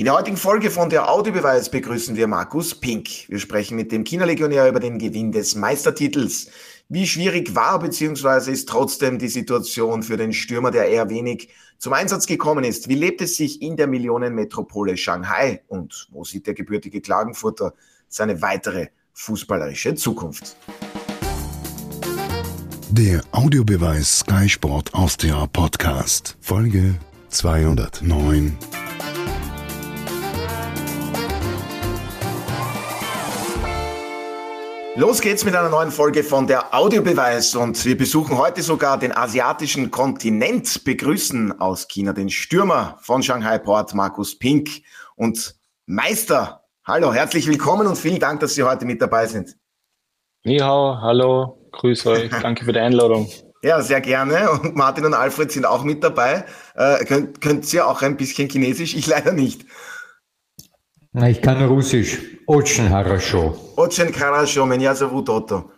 In der heutigen Folge von der Audiobeweis begrüßen wir Markus Pink. Wir sprechen mit dem China-Legionär über den Gewinn des Meistertitels. Wie schwierig war bzw. ist trotzdem die Situation für den Stürmer, der eher wenig zum Einsatz gekommen ist? Wie lebt es sich in der Millionenmetropole Shanghai? Und wo sieht der gebürtige Klagenfurter seine weitere fußballerische Zukunft? Der Audiobeweis Sky Sport Austria Podcast, Folge 209. Los geht's mit einer neuen Folge von der Audiobeweis und wir besuchen heute sogar den asiatischen Kontinent, begrüßen aus China den Stürmer von Shanghai Port, Markus Pink und Meister. Hallo, herzlich willkommen und vielen Dank, dass Sie heute mit dabei sind. Ni hao, hallo, grüß euch, danke für die Einladung. Ja, sehr gerne. Und Martin und Alfred sind auch mit dabei. Äh, könnt, könnt ihr auch ein bisschen Chinesisch? Ich leider nicht. Na, ich kann Russisch. Очень хорошо. Очень хорошо, меня зовут Otto.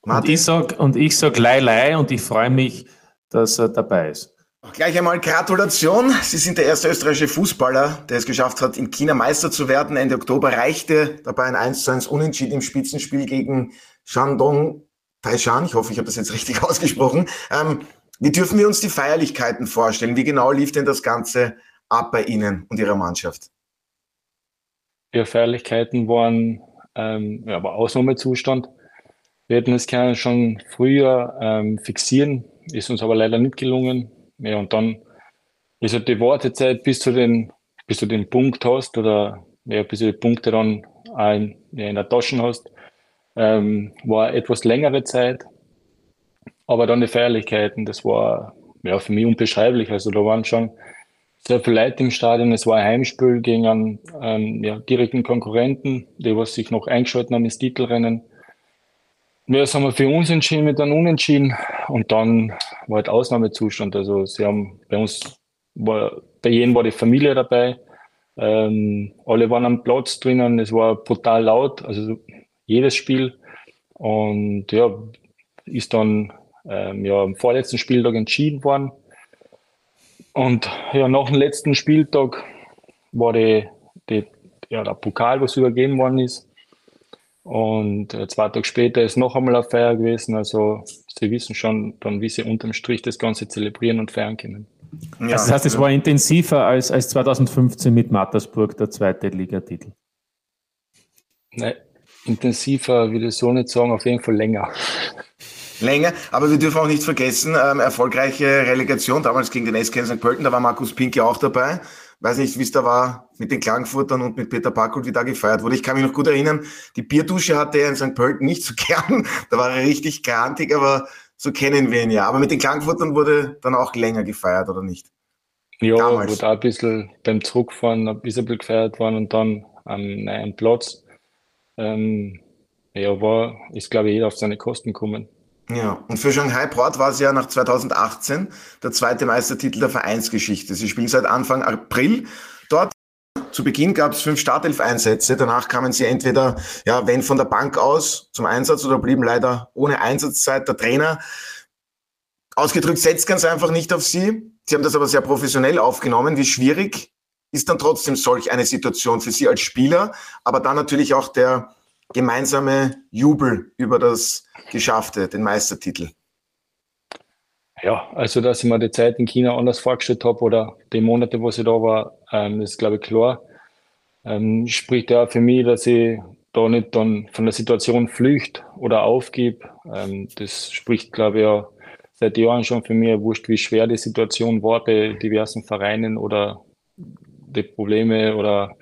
Und ich sag, und ich sag Lei Lei und ich freue mich, dass er dabei ist. Gleich einmal Gratulation. Sie sind der erste österreichische Fußballer, der es geschafft hat, in China Meister zu werden. Ende Oktober reichte dabei ein 1 zu 1 Unentschieden im Spitzenspiel gegen Shandong Taishan. Ich hoffe, ich habe das jetzt richtig ausgesprochen. Ähm, wie dürfen wir uns die Feierlichkeiten vorstellen? Wie genau lief denn das Ganze ab bei Ihnen und Ihrer Mannschaft? Ja, Feierlichkeiten waren ähm, ja, aber Ausnahmezustand. Wir hätten es gerne schon früher ähm, fixieren, ist uns aber leider nicht gelungen. Ja, und dann ist halt die Wartezeit, bis du den, bis du den Punkt hast oder ja, bis du die Punkte dann in, ja, in der Tasche hast, ähm, war etwas längere Zeit. Aber dann die Feierlichkeiten, das war ja, für mich unbeschreiblich. Also da waren schon sehr viele Leute im Stadion. Es war ein Heimspiel gegen einen ähm, ja, direkten Konkurrenten, die was sich noch eingeschaltet haben ins Titelrennen. Das haben wir für uns entschieden mit einem Unentschieden und dann war halt Ausnahmezustand. Also sie haben bei uns, war, bei jedem war die Familie dabei, ähm, alle waren am Platz drinnen, es war brutal laut, also jedes Spiel und ja, ist dann ähm, ja, am vorletzten Spieltag entschieden worden und ja, nach dem letzten Spieltag war die, die, ja, der Pokal, was übergeben worden ist. Und äh, zwei Tage später ist noch einmal eine Feier gewesen. Also sie wissen schon, dann wie sie unterm Strich das Ganze zelebrieren und feiern können. Ja, das heißt, es war intensiver als, als 2015 mit Mattersburg, der zweite Ligatitel. Nein, intensiver würde ich so nicht sagen, auf jeden Fall länger länger. Aber wir dürfen auch nicht vergessen, ähm, erfolgreiche Relegation damals gegen den SK St. Pölten, da war Markus Pinke auch dabei. Weiß nicht, wie es da war mit den Klagenfurtern und mit Peter Packold, wie da gefeiert wurde. Ich kann mich noch gut erinnern, die Bierdusche hatte er in St. Pölten nicht so gern. Da war er richtig grantig, aber so kennen wir ihn ja. Aber mit den Klagenfurtern wurde dann auch länger gefeiert, oder nicht? Ja, Damals. wurde auch ein bisschen beim Zurückfahren ein bisschen gefeiert worden und dann am neuen Platz. Ähm, ja, war, ist glaube ich jeder auf seine Kosten gekommen. Ja, und für Shanghai Port war es ja nach 2018 der zweite Meistertitel der Vereinsgeschichte. Sie spielen seit Anfang April dort. Zu Beginn gab es fünf Startelf-Einsätze. Danach kamen sie entweder, ja, wenn von der Bank aus zum Einsatz oder blieben leider ohne Einsatzzeit. Der Trainer, ausgedrückt, setzt ganz einfach nicht auf sie. Sie haben das aber sehr professionell aufgenommen. Wie schwierig ist dann trotzdem solch eine Situation für Sie als Spieler, aber dann natürlich auch der gemeinsame Jubel über das Geschaffte, den Meistertitel? Ja, also dass ich mir die Zeit in China anders vorgestellt habe oder die Monate, wo ich da war, ähm, ist glaube ich klar. Ähm, spricht ja für mich, dass ich da nicht dann von der Situation flücht oder aufgib. Ähm, das spricht glaube ich ja seit Jahren schon für mich, wurscht wie schwer die Situation war bei diversen Vereinen oder die Probleme oder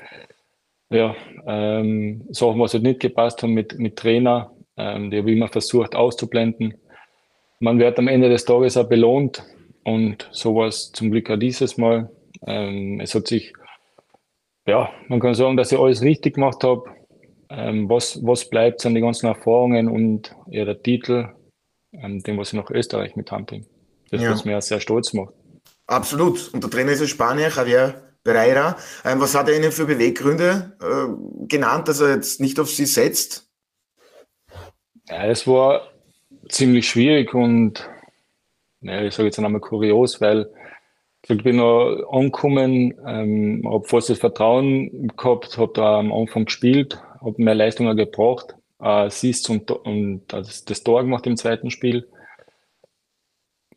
ja, ähm, Sachen, was halt nicht gepasst haben mit, mit Trainer, ähm, die habe ich immer versucht auszublenden. Man wird am Ende des Tages auch belohnt und so war es zum Glück auch dieses Mal. Ähm, es hat sich, ja, man kann sagen, dass ich alles richtig gemacht habe. Ähm, was, was bleibt, sind die ganzen Erfahrungen und ja, der Titel, ähm, dem, was ich nach Österreich mit heimbringe. Das, ja. was mir sehr stolz macht. Absolut. Und der Trainer ist ein Spanier, Javier Pereira. Ähm, was hat er Ihnen für Beweggründe äh, genannt, dass er jetzt nicht auf Sie setzt? Ja, es war ziemlich schwierig und ja, ich sage jetzt einmal kurios, weil Ich bin noch angekommen, ähm, habe das Vertrauen gehabt, habe da am Anfang gespielt, habe mehr Leistungen gebraucht, äh, Assists und, und das, das Tor gemacht im zweiten Spiel.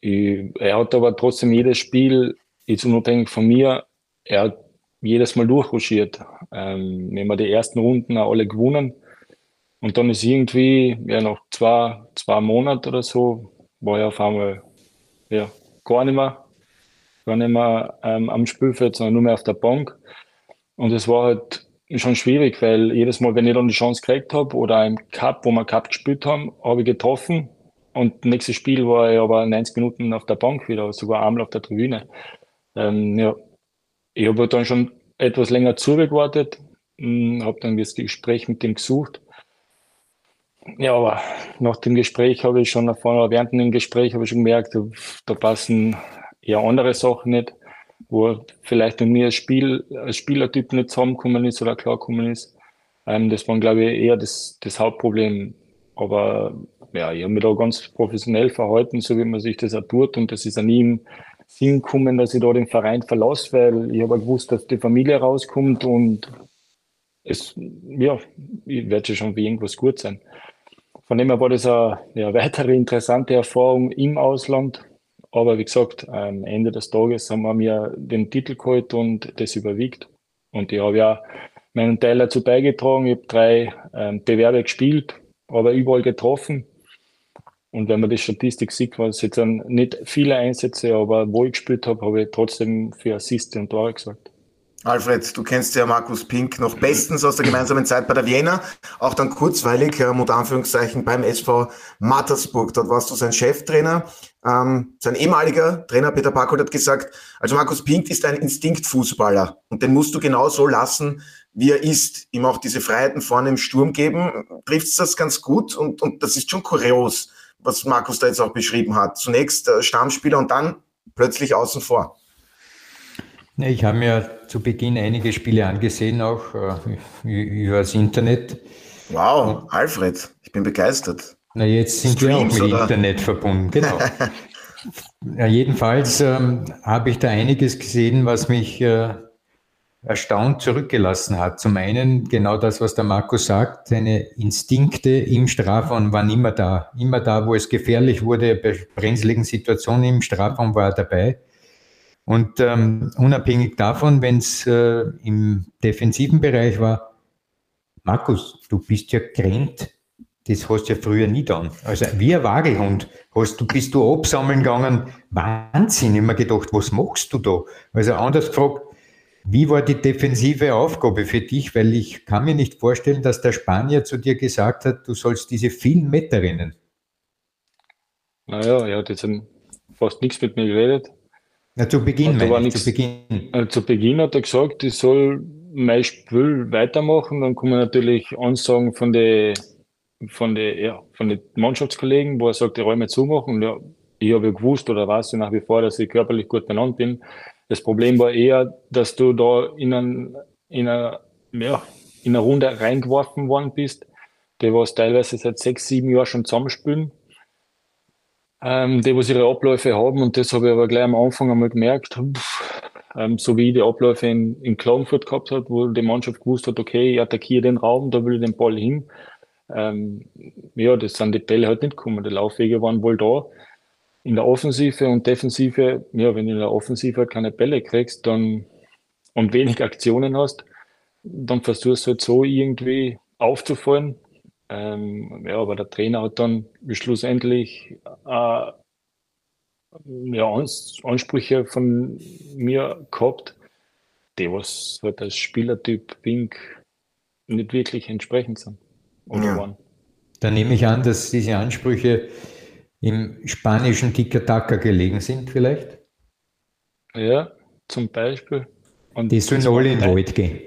Ich, er hat aber trotzdem jedes Spiel, jetzt unabhängig von mir, er hat jedes Mal durchruschiert. Ähm, wir haben die ersten Runden auch alle gewonnen. Und dann ist irgendwie, ja, nach zwei, zwei Monaten oder so, war er auf einmal, ja, gar nicht mehr, gar nicht mehr ähm, am Spielfeld, sondern nur mehr auf der Bank. Und es war halt schon schwierig, weil jedes Mal, wenn ich dann die Chance gekriegt habe oder im Cup, wo wir Cup gespielt haben, habe ich getroffen. Und nächstes Spiel war ich aber 90 Minuten auf der Bank wieder, sogar einmal auf der Tribüne. Ähm, ja, ich habe dann schon etwas länger zugewartet, hm, habe dann das Gespräch mit ihm gesucht. Ja, aber nach dem Gespräch habe ich schon erfahren, während dem Gespräch habe ich schon gemerkt, da passen eher andere Sachen nicht, wo vielleicht mit mir als, Spiel, als Spielertyp nicht zusammengekommen ist oder klargekommen ist. Ähm, das war, glaube ich, eher das, das Hauptproblem. Aber ja, ich habe mich da ganz professionell verhalten, so wie man sich das auch tut. Und das ist an ihm Sinn gekommen, dass ich da den Verein verlasse, weil ich habe gewusst, dass die Familie rauskommt und es, ja, ich werde schon für irgendwas gut sein. Von dem her war das eine ja, weitere interessante Erfahrung im Ausland. Aber wie gesagt, am Ende des Tages haben wir mir den Titel geholt und das überwiegt. Und ich habe ja meinen Teil dazu beigetragen. Ich habe drei ähm, Bewerbe gespielt, aber überall getroffen. Und wenn man die Statistik sieht, war es jetzt nicht viele Einsätze, aber wo ich gespielt habe, habe ich trotzdem für Assist und Tore gesagt. Alfred, du kennst ja Markus Pink noch bestens aus der gemeinsamen Zeit bei der Vienna, auch dann kurzweilig, äh, mit Anführungszeichen, beim SV Mattersburg. Dort warst du sein Cheftrainer. Ähm, sein ehemaliger Trainer Peter Packold hat gesagt, also Markus Pink ist ein Instinktfußballer und den musst du genau so lassen, wie er ist. Ihm auch diese Freiheiten vorne im Sturm geben. Trifft das ganz gut und, und das ist schon kurios was Markus da jetzt auch beschrieben hat. Zunächst äh, Stammspieler und dann plötzlich außen vor. Ich habe mir zu Beginn einige Spiele angesehen, auch äh, über das Internet. Wow, Alfred, ich bin begeistert. Na, jetzt sind Streams, wir auch mit oder? Internet verbunden, genau. ja, jedenfalls ähm, habe ich da einiges gesehen, was mich äh, erstaunt zurückgelassen hat. Zum einen genau das, was der Markus sagt, seine Instinkte im Strafraum waren immer da. Immer da, wo es gefährlich wurde, bei brenzligen Situationen im Strafraum war er dabei. Und ähm, unabhängig davon, wenn es äh, im defensiven Bereich war, Markus, du bist ja grennt, das hast du ja früher nie getan. Also wie ein Wagelhund hast du, bist du absammeln gegangen, Wahnsinn, immer gedacht, was machst du da? Also anders gefragt, wie war die defensive Aufgabe für dich? Weil ich kann mir nicht vorstellen, dass der Spanier zu dir gesagt hat, du sollst diese vielen Meter rennen. Naja, er hat jetzt fast nichts mit mir geredet. Na, zu Beginn, meine ich, zu Beginn. Äh, zu Beginn hat er gesagt, ich soll mein Spiel weitermachen. Dann kommen natürlich Ansagen von den von den ja, von den Mannschaftskollegen, wo er sagt, die Räume zumachen. Und ja, ich habe ja gewusst oder weiß ja nach wie vor, dass ich körperlich gut benannt bin. Das Problem war eher, dass du da in, ein, in, eine, ja, in eine Runde reingeworfen worden bist, die was teilweise seit sechs, sieben Jahren schon zusammenspielen, ähm, die was ihre Abläufe haben. Und das habe ich aber gleich am Anfang einmal gemerkt, pff, ähm, so wie die Abläufe in, in Klagenfurt gehabt hat, wo die Mannschaft gewusst hat, okay, ich attackiere den Raum, da will ich den Ball hin. Ähm, ja, das sind die Bälle halt nicht gekommen, die Laufwege waren wohl da in der Offensive und Defensive, ja, wenn du in der Offensive keine Bälle kriegst dann, und wenig Aktionen hast, dann versuchst du halt so irgendwie aufzufallen. Ähm, ja, aber der Trainer hat dann schlussendlich äh, ja, Ans Ansprüche von mir gehabt, die was halt als Spielertyp Wink nicht wirklich entsprechend sind. Oder ja. waren. Da nehme ich an, dass diese Ansprüche im spanischen Tiki-Taka gelegen sind vielleicht? Ja, zum Beispiel. Und die sollen alle in den Wald gehen.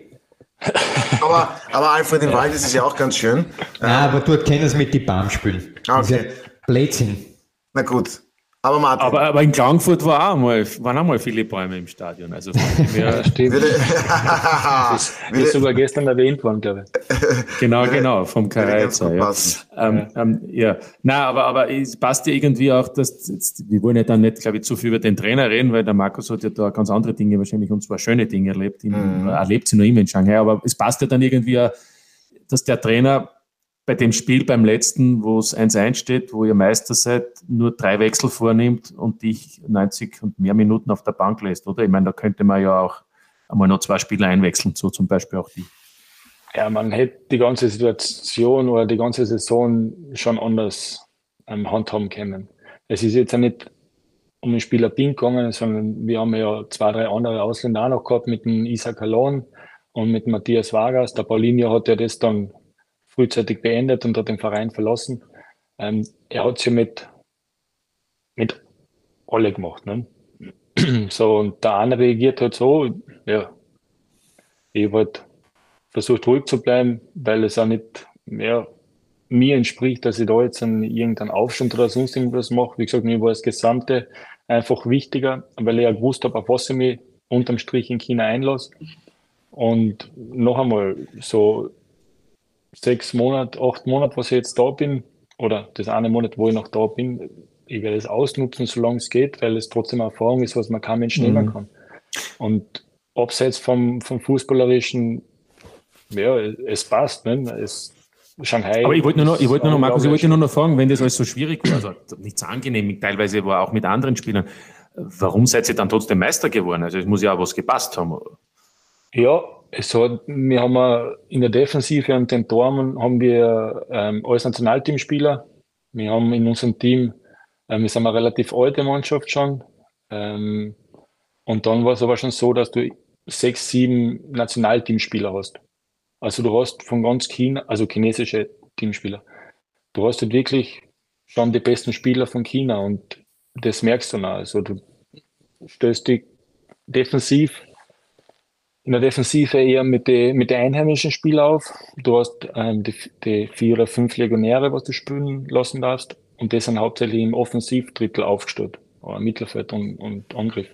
aber, aber Alfred im Wald ist es ja auch ganz schön. Ja, aber dort können es mit die Baum spielen. Okay. Blödsinn. Na gut. Aber, Martin. Aber, aber in Klagenfurt war auch mal, waren auch mal viele Bäume im Stadion. Also ja, stimmt. das ist sogar gestern erwähnt worden, glaube ich. Genau, genau, vom Kareizer. Ja. Ähm, ähm, ja. Na, aber, aber es passt ja irgendwie auch, dass jetzt, wir wollen ja dann nicht, glaube ich, zu viel über den Trainer reden, weil der Markus hat ja da ganz andere Dinge wahrscheinlich und zwar schöne Dinge erlebt. In, mhm. Erlebt sie noch immer in Shanghai, aber es passt ja dann irgendwie, dass der Trainer bei dem Spiel beim letzten, wo es 1-1 steht, wo ihr Meister seid, nur drei Wechsel vornimmt und dich 90 und mehr Minuten auf der Bank lässt, oder? Ich meine, da könnte man ja auch einmal noch zwei Spieler einwechseln, so zum Beispiel auch die. Ja, man hätte die ganze Situation oder die ganze Saison schon anders ähm, handhaben können. Es ist jetzt ja nicht um den Spieler Pink gegangen, sondern wir haben ja zwei, drei andere Ausländer auch noch gehabt mit dem Isaac Alon und mit Matthias Vargas. Der Paulinho hat ja das dann frühzeitig beendet und hat den Verein verlassen. Ähm, er hat es ja mit, mit alle gemacht. Ne? so, und der eine reagiert halt so, ja, ich habe halt versucht ruhig zu bleiben, weil es auch nicht mehr mir entspricht, dass ich da jetzt einen, irgendeinen Aufstand oder sonst irgendwas mache. Wie gesagt, mir war das Gesamte einfach wichtiger, weil ich ja gewusst habe, auf was ich mich unterm Strich in China einlasse. Und noch einmal, so sechs Monate, acht Monate, was ich jetzt da bin, oder das eine Monat, wo ich noch da bin, ich werde es ausnutzen, solange es geht, weil es trotzdem eine Erfahrung ist, was man kein Mensch mhm. nehmen kann. Und abseits vom, vom Fußballerischen, ja, es passt, ne? Es, Shanghai. Aber ich wollte nur noch, ich wollte nur noch, Markus, ich wollte nur noch fragen, wenn das alles so schwierig war, also nicht so angenehm, teilweise war auch mit anderen Spielern, warum seid ihr dann trotzdem Meister geworden? Also es muss ja auch was gepasst haben. Ja, es hat, wir haben in der Defensive und den Toren haben wir ähm, als Nationalteamspieler. Wir haben in unserem Team, ähm, wir sind eine relativ alte Mannschaft schon. Ähm, und dann war es aber schon so, dass du sechs, sieben Nationalteamspieler hast. Also du hast von ganz China, also chinesische Teamspieler. Du hast halt wirklich schon die besten Spieler von China und das merkst du noch. Also du stößt dich defensiv in der Defensive eher mit den mit die einheimischen Spielern auf. Du hast ähm, die, die vier oder fünf Legionäre, was du spielen lassen darfst. Und die sind hauptsächlich im Offensivdrittel aufgestellt, oder Mittelfeld und, und Angriff.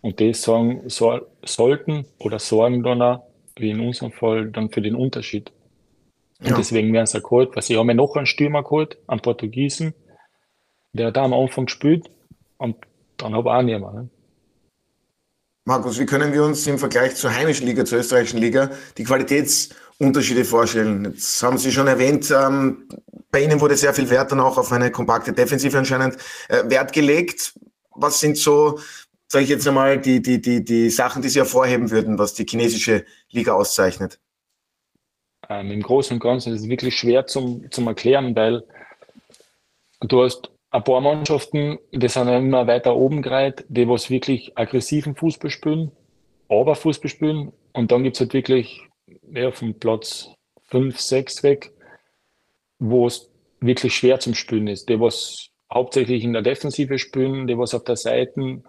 Und die sagen, so, sollten oder sorgen dann auch, wie in unserem Fall, dann für den Unterschied. Und ja. deswegen werden sie geholt, weil sie haben ja noch einen Stürmer geholt, einen Portugiesen, der da am Anfang gespielt und dann habe ich auch niemand. Markus, wie können wir uns im Vergleich zur heimischen Liga, zur österreichischen Liga, die Qualitätsunterschiede vorstellen? Jetzt haben Sie schon erwähnt, ähm, bei Ihnen wurde sehr viel Wert dann auch auf eine kompakte Defensive anscheinend äh, Wert gelegt. Was sind so, sage ich jetzt einmal, die, die, die, die Sachen, die Sie hervorheben würden, was die chinesische Liga auszeichnet? Ähm, Im Großen und Ganzen ist es wirklich schwer zum, zum Erklären, weil du hast ein paar Mannschaften, die sind immer weiter oben gereiht, die was wirklich aggressiven Fußball spielen, aber Fußball spielen. Und dann gibt's halt wirklich ja, vom Platz 5, 6 weg, wo es wirklich schwer zum Spielen ist. Die was hauptsächlich in der Defensive spielen, die was auf der Seite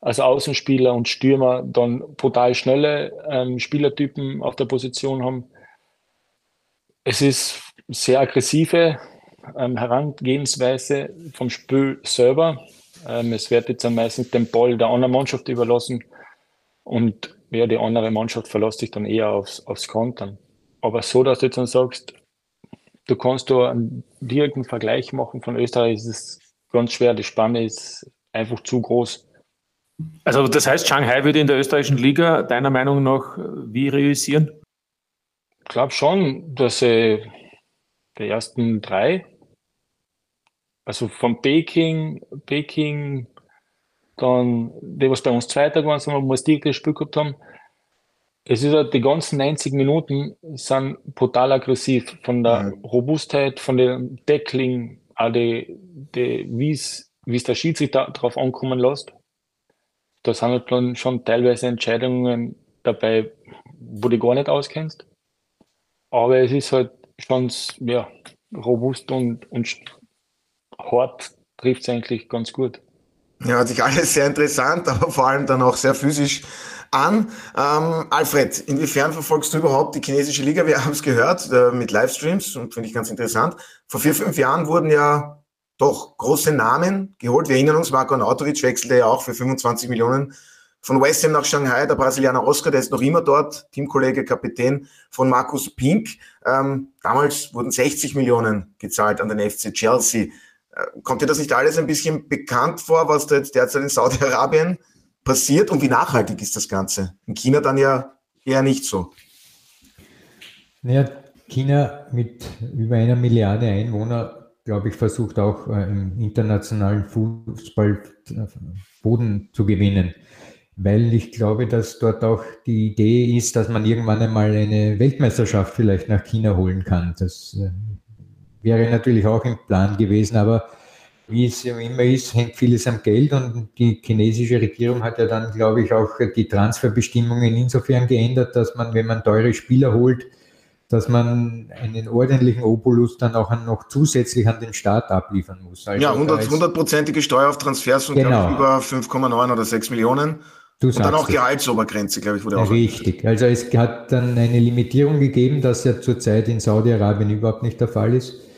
als Außenspieler und Stürmer dann brutal schnelle ähm, Spielertypen auf der Position haben. Es ist sehr aggressive ähm, Herangehensweise vom Spiel selber. Ähm, es wird jetzt am meisten den Ball der anderen Mannschaft überlassen und ja, die andere Mannschaft verlässt sich dann eher aufs, aufs Kontern. Aber so, dass du jetzt dann sagst, du kannst da einen direkten Vergleich machen von Österreich, ist es ganz schwer. Die Spanne ist einfach zu groß. Also das heißt, Shanghai würde in der österreichischen Liga deiner Meinung nach wie realisieren? Ich glaube schon, dass sie die ersten drei also von Peking, Peking, dann die, was bei uns Zweiter waren, wo wir das direkte Spiel gehabt haben. Es ist halt, die ganzen 90 Minuten sind brutal aggressiv von der mhm. Robustheit, von dem Deckling, auch die, die, wie es der Schiedsrichter darauf ankommen lässt. Da sind halt dann schon teilweise Entscheidungen dabei, wo du gar nicht auskennst. Aber es ist halt schon ja, robust und, und hart trifft es eigentlich ganz gut. Ja, hört sich alles sehr interessant, aber vor allem dann auch sehr physisch an. Ähm, Alfred, inwiefern verfolgst du überhaupt die chinesische Liga? Wir haben es gehört äh, mit Livestreams und finde ich ganz interessant. Vor vier, fünf Jahren wurden ja doch große Namen geholt. Wir erinnern uns, Marco Nautovic wechselte ja auch für 25 Millionen von West Ham nach Shanghai. Der Brasilianer Oscar, der ist noch immer dort, Teamkollege, Kapitän von Markus Pink. Ähm, damals wurden 60 Millionen gezahlt an den FC Chelsea. Äh, kommt dir das nicht alles ein bisschen bekannt vor, was da jetzt derzeit in Saudi-Arabien passiert und wie nachhaltig ist das Ganze? In China dann ja eher nicht so. Naja, China mit über einer Milliarde Einwohner, glaube ich, versucht auch äh, im internationalen Fußball äh, Boden zu gewinnen, weil ich glaube, dass dort auch die Idee ist, dass man irgendwann einmal eine Weltmeisterschaft vielleicht nach China holen kann. Das wäre natürlich auch im Plan gewesen, aber wie es immer ist, hängt vieles am Geld und die chinesische Regierung hat ja dann, glaube ich, auch die Transferbestimmungen insofern geändert, dass man, wenn man teure Spieler holt, dass man einen ordentlichen Opulus dann auch noch zusätzlich an den Staat abliefern muss. Also ja, 100, Steuer auf Transfers von genau. über 5,9 oder 6 Millionen. Du und dann auch es. Gehaltsobergrenze, glaube ich, wurde ja, auch. Richtig. Also es hat dann eine Limitierung gegeben, das ja zurzeit in Saudi-Arabien überhaupt nicht der Fall ist.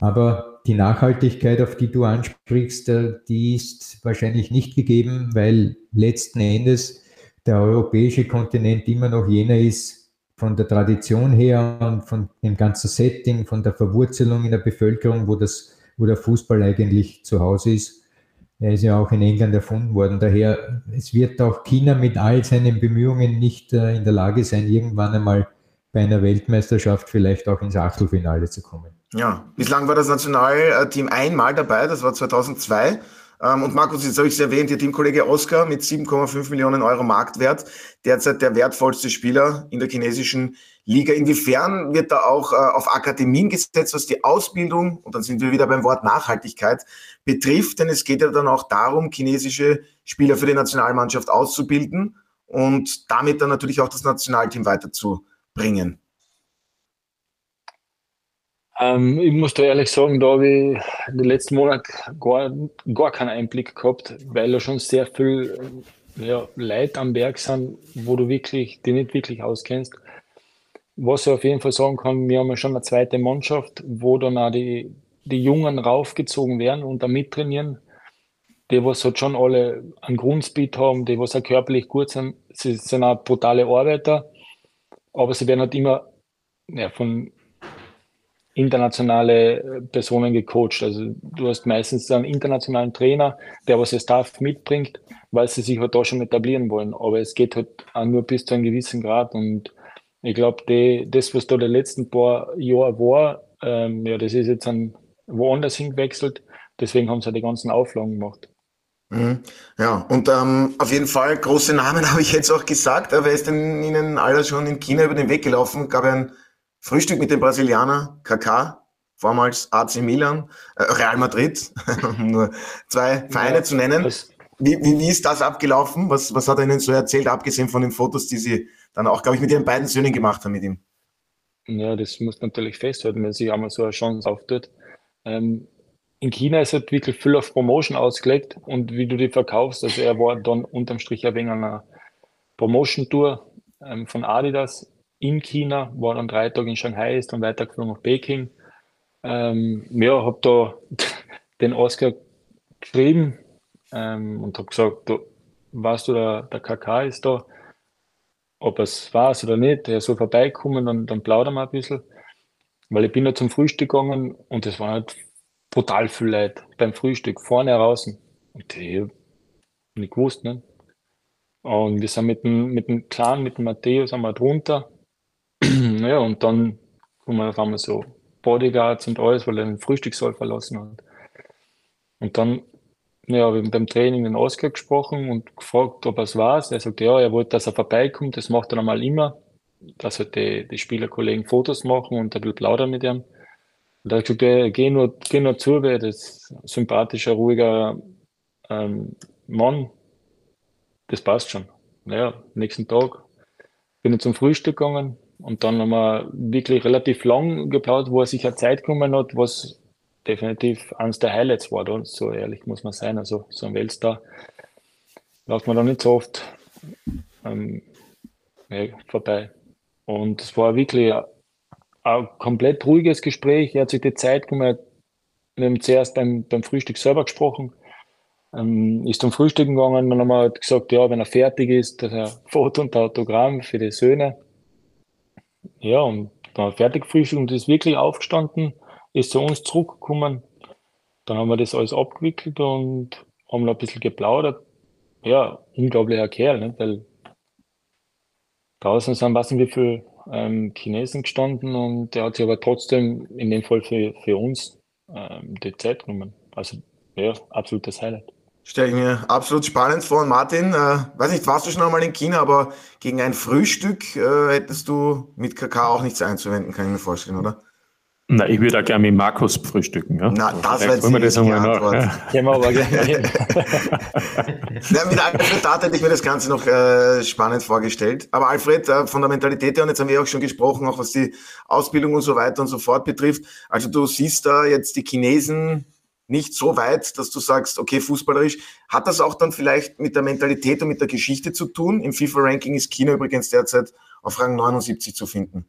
Aber die Nachhaltigkeit, auf die du ansprichst, äh, die ist wahrscheinlich nicht gegeben, weil letzten Endes der europäische Kontinent immer noch jener ist, von der Tradition her und von dem ganzen Setting, von der Verwurzelung in der Bevölkerung, wo, das, wo der Fußball eigentlich zu Hause ist. Er ist ja auch in England erfunden worden. Daher, es wird auch China mit all seinen Bemühungen nicht äh, in der Lage sein, irgendwann einmal bei einer Weltmeisterschaft vielleicht auch ins Achtelfinale zu kommen. Ja, bislang war das Nationalteam einmal dabei, das war 2002. Ähm, und Markus, jetzt habe ich es erwähnt, Ihr Teamkollege Oscar mit 7,5 Millionen Euro Marktwert, derzeit der wertvollste Spieler in der chinesischen Liga. Inwiefern wird da auch äh, auf Akademien gesetzt, was die Ausbildung, und dann sind wir wieder beim Wort Nachhaltigkeit, betrifft? Denn es geht ja dann auch darum, chinesische Spieler für die Nationalmannschaft auszubilden und damit dann natürlich auch das Nationalteam weiterzubringen. Ähm, ich muss da ehrlich sagen, da habe ich in den letzten Monaten gar, gar keinen Einblick gehabt, weil da schon sehr viel ja, Leute am Berg sind, wo du wirklich, die nicht wirklich auskennst. Was ich auf jeden Fall sagen kann, wir haben ja schon eine zweite Mannschaft, wo dann auch die, die Jungen raufgezogen werden und da mittrainieren. Die, was halt schon alle einen Grundspeed haben, die, was auch körperlich gut sind, sie sind auch brutale Arbeiter, aber sie werden halt immer ja, von internationale äh, Personen gecoacht. Also du hast meistens einen internationalen Trainer, der was ihr Staff mitbringt, weil sie sich halt da schon etablieren wollen. Aber es geht halt auch nur bis zu einem gewissen Grad. Und ich glaube, das, was da die letzten paar Jahre war, ähm, ja, das ist jetzt ein, woanders hingewechselt. Deswegen haben sie halt die ganzen Auflagen gemacht. Mhm. Ja, und ähm, auf jeden Fall große Namen habe ich jetzt auch gesagt. Wer ist denn Ihnen alle schon in China über den Weg gelaufen? Gab ein Frühstück mit dem Brasilianer, KK, vormals AC Milan, äh, Real Madrid, nur zwei Vereine ja, zu nennen. Wie, wie, wie ist das abgelaufen? Was, was hat er Ihnen so erzählt, abgesehen von den Fotos, die Sie dann auch, glaube ich, mit Ihren beiden Söhnen gemacht haben mit ihm? Ja, das muss natürlich festhalten, wenn sich einmal so eine Chance auftut. Ähm, in China ist halt wirklich viel auf Promotion ausgelegt und wie du die verkaufst. Also er war dann unterm Strich ein wenig einer Promotion-Tour ähm, von Adidas in China, war dann drei Tage in Shanghai, ist dann weitergeflogen nach Peking. Ähm, ja, habe da den Oscar geschrieben ähm, und habe gesagt, du, weißt du, der, der KK ist da, ob es war oder nicht, er soll vorbeikommen, dann, dann plaudern wir ein bisschen. Weil ich bin ja zum Frühstück gegangen und es war halt brutal viel Leute beim Frühstück, vorne heraus. Und ich habe nicht gewusst, ne? Und wir sind mit dem, mit dem Clan, mit dem Matthäus einmal drunter ja, und dann kommen auf einmal so Bodyguards und alles, weil er den Frühstückssaal verlassen hat. Und dann ja, habe ich mit dem Training den Oscar gesprochen und gefragt, ob er es war. Er sagt, ja, er wollte, dass er vorbeikommt. Das macht er normal immer, dass halt die, die Spielerkollegen Fotos machen und er will plaudern mit ihm. Und da habe ich gesagt, ja, geh nur, geh nur zu, weil das sympathischer, ruhiger ähm, Mann. Das passt schon. Naja, nächsten Tag bin ich zum Frühstück gegangen, und dann haben wir wirklich relativ lang geplaudert, wo er sich eine Zeit genommen hat, was definitiv eines der Highlights war. Da, so ehrlich muss man sein. Also so ein Weltstar läuft man da nicht so oft ähm, ja, vorbei. Und es war wirklich ein, komplett ruhiges Gespräch. Er hat sich die Zeit genommen, Wir haben zuerst beim, beim Frühstück selber gesprochen. Ähm, ist zum Frühstücken gegangen und haben wir halt gesagt, ja, wenn er fertig ist, dass er Foto und Autogramm für die Söhne. Ja, und dann er fertig gefrühstückt und ist wirklich aufgestanden, ist zu uns zurückgekommen. Dann haben wir das alles abgewickelt und haben noch ein bisschen geplaudert. Ja, unglaublicher Kerl, ne? weil draußen sind, was nicht wie viele ähm, Chinesen gestanden und der hat sich aber trotzdem in dem Fall für, für uns ähm, die Zeit genommen. Also ja, absolutes Highlight. Stelle ich mir absolut spannend vor. Martin, äh, weiß nicht, warst du schon einmal in China, aber gegen ein Frühstück äh, hättest du mit Kakao auch nichts einzuwenden, kann ich mir vorstellen, oder? Na, ich würde auch gerne mit Markus frühstücken. Ja? Na, das wäre jetzt das einmal nach. Ja. Gehen wir aber gerne ja, Mit Alfred Tat hätte ich mir das Ganze noch äh, spannend vorgestellt. Aber Alfred, äh, von der Mentalität her, und jetzt haben wir auch schon gesprochen, auch was die Ausbildung und so weiter und so fort betrifft. Also du siehst da jetzt die Chinesen nicht so weit, dass du sagst, okay, fußballerisch, hat das auch dann vielleicht mit der Mentalität und mit der Geschichte zu tun? Im FIFA-Ranking ist China übrigens derzeit auf Rang 79 zu finden.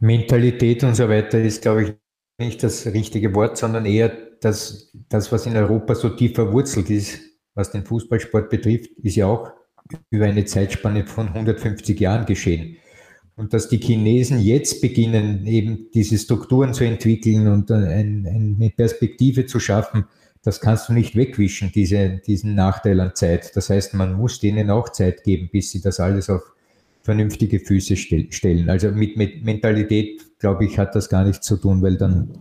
Mentalität und so weiter ist, glaube ich, nicht das richtige Wort, sondern eher das, das, was in Europa so tief verwurzelt ist, was den Fußballsport betrifft, ist ja auch über eine Zeitspanne von 150 Jahren geschehen. Und dass die Chinesen jetzt beginnen, eben diese Strukturen zu entwickeln und eine Perspektive zu schaffen, das kannst du nicht wegwischen, diese, diesen Nachteil an Zeit. Das heißt, man muss denen auch Zeit geben, bis sie das alles auf vernünftige Füße stellen. Also mit, mit Mentalität, glaube ich, hat das gar nichts zu tun, weil dann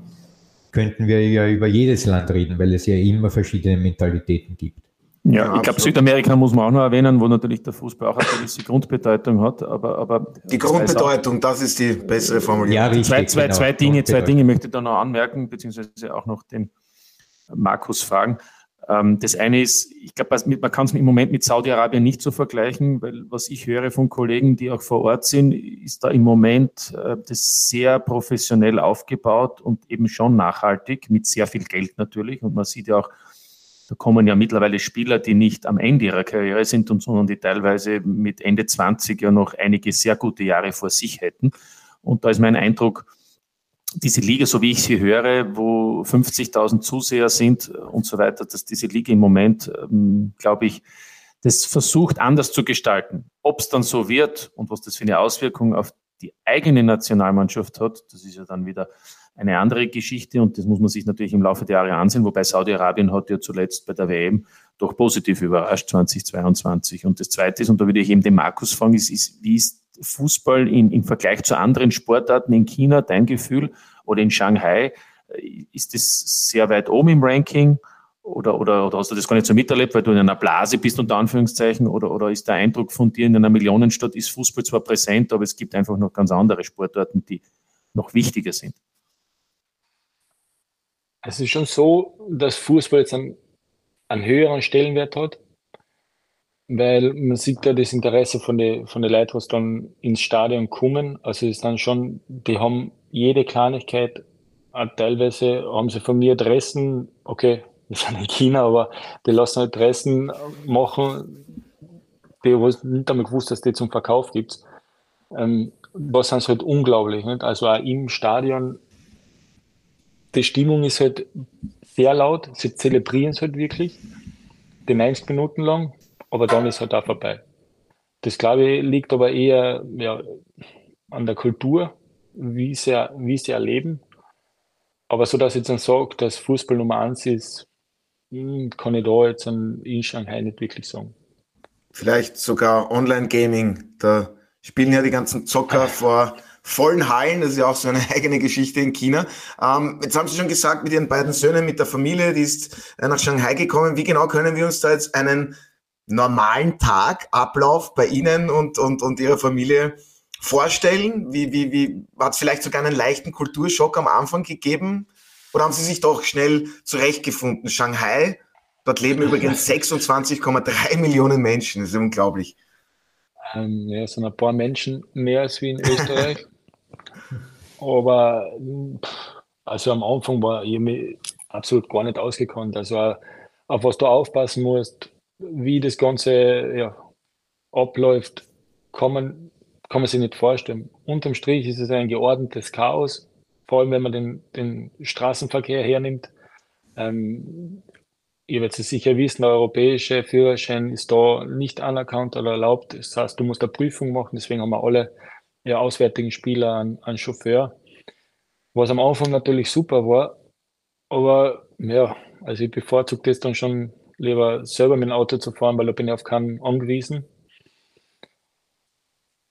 könnten wir ja über jedes Land reden, weil es ja immer verschiedene Mentalitäten gibt. Ja, ja ich glaube, Südamerika muss man auch noch erwähnen, wo natürlich der Fußball auch eine gewisse Grundbedeutung hat. Aber, aber die Grundbedeutung, das ist die bessere Formulierung. Ja, richtig, zwei, zwei, genau. zwei Dinge, zwei Dinge möchte ich da noch anmerken, beziehungsweise auch noch den Markus fragen. Ähm, das eine ist, ich glaube, man kann es im Moment mit Saudi-Arabien nicht so vergleichen, weil was ich höre von Kollegen, die auch vor Ort sind, ist da im Moment äh, das sehr professionell aufgebaut und eben schon nachhaltig, mit sehr viel Geld natürlich. Und man sieht ja auch, da kommen ja mittlerweile Spieler, die nicht am Ende ihrer Karriere sind, sondern die teilweise mit Ende 20 ja noch einige sehr gute Jahre vor sich hätten. Und da ist mein Eindruck, diese Liga, so wie ich sie höre, wo 50.000 Zuseher sind und so weiter, dass diese Liga im Moment, ähm, glaube ich, das versucht anders zu gestalten. Ob es dann so wird und was das für eine Auswirkung auf die eigene Nationalmannschaft hat, das ist ja dann wieder eine andere Geschichte und das muss man sich natürlich im Laufe der Jahre ansehen, wobei Saudi-Arabien hat ja zuletzt bei der WM doch positiv überrascht 2022. Und das Zweite ist, und da würde ich eben den Markus fragen, ist, ist wie ist Fußball in, im Vergleich zu anderen Sportarten in China, dein Gefühl, oder in Shanghai, ist das sehr weit oben im Ranking? Oder, oder, oder hast du das gar nicht so miterlebt, weil du in einer Blase bist, unter Anführungszeichen? Oder, oder ist der Eindruck von dir, in einer Millionenstadt ist Fußball zwar präsent, aber es gibt einfach noch ganz andere Sportarten, die noch wichtiger sind? Es ist schon so, dass Fußball jetzt einen, einen höheren Stellenwert hat weil man sieht ja das Interesse von den von den Leuten, was dann ins Stadion kommen. Also es ist dann schon, die haben jede Kleinigkeit, teilweise haben sie von mir Adressen, okay, wir sind in China, aber die lassen halt Adressen machen, die was nicht einmal gewusst, dass die zum Verkauf gibt. Ähm, was sind halt unglaublich. Nicht? Also auch im Stadion, die Stimmung ist halt sehr laut, sie zelebrieren es halt wirklich, die 90 Minuten lang aber dann ist halt auch vorbei. Das glaube ich liegt aber eher ja, an der Kultur, wie sie, wie sie erleben. Aber so, dass ich dann sage, dass Fußball Nummer eins ist, hm, kann ich da jetzt in Shanghai nicht wirklich sagen. Vielleicht sogar Online-Gaming. Da spielen ja die ganzen Zocker vor vollen Hallen. Das ist ja auch so eine eigene Geschichte in China. Ähm, jetzt haben Sie schon gesagt, mit Ihren beiden Söhnen, mit der Familie, die ist nach Shanghai gekommen. Wie genau können wir uns da jetzt einen normalen Tag, Ablauf bei Ihnen und, und, und Ihrer Familie vorstellen? Wie, wie, wie, hat es vielleicht sogar einen leichten Kulturschock am Anfang gegeben? Oder haben Sie sich doch schnell zurechtgefunden? Shanghai, dort leben übrigens 26,3 Millionen Menschen. Das ist unglaublich. Ähm, ja, es sind ein paar Menschen mehr als wie in Österreich. Aber also am Anfang war ich mir absolut gar nicht ausgekannt. Also auf was du aufpassen musst, wie das Ganze ja, abläuft, kann man, kann man sich nicht vorstellen. Unterm Strich ist es ein geordnetes Chaos. vor allem wenn man den, den Straßenverkehr hernimmt. Ähm, ihr werdet es sicher wissen, der europäische Führerschein ist da nicht anerkannt oder erlaubt. Das heißt, du musst eine Prüfung machen, deswegen haben wir alle ja, auswärtigen Spieler einen, einen Chauffeur. Was am Anfang natürlich super war, aber ja, also ich bevorzuge das dann schon lieber selber mit dem Auto zu fahren, weil da bin ich auf keinen angewiesen.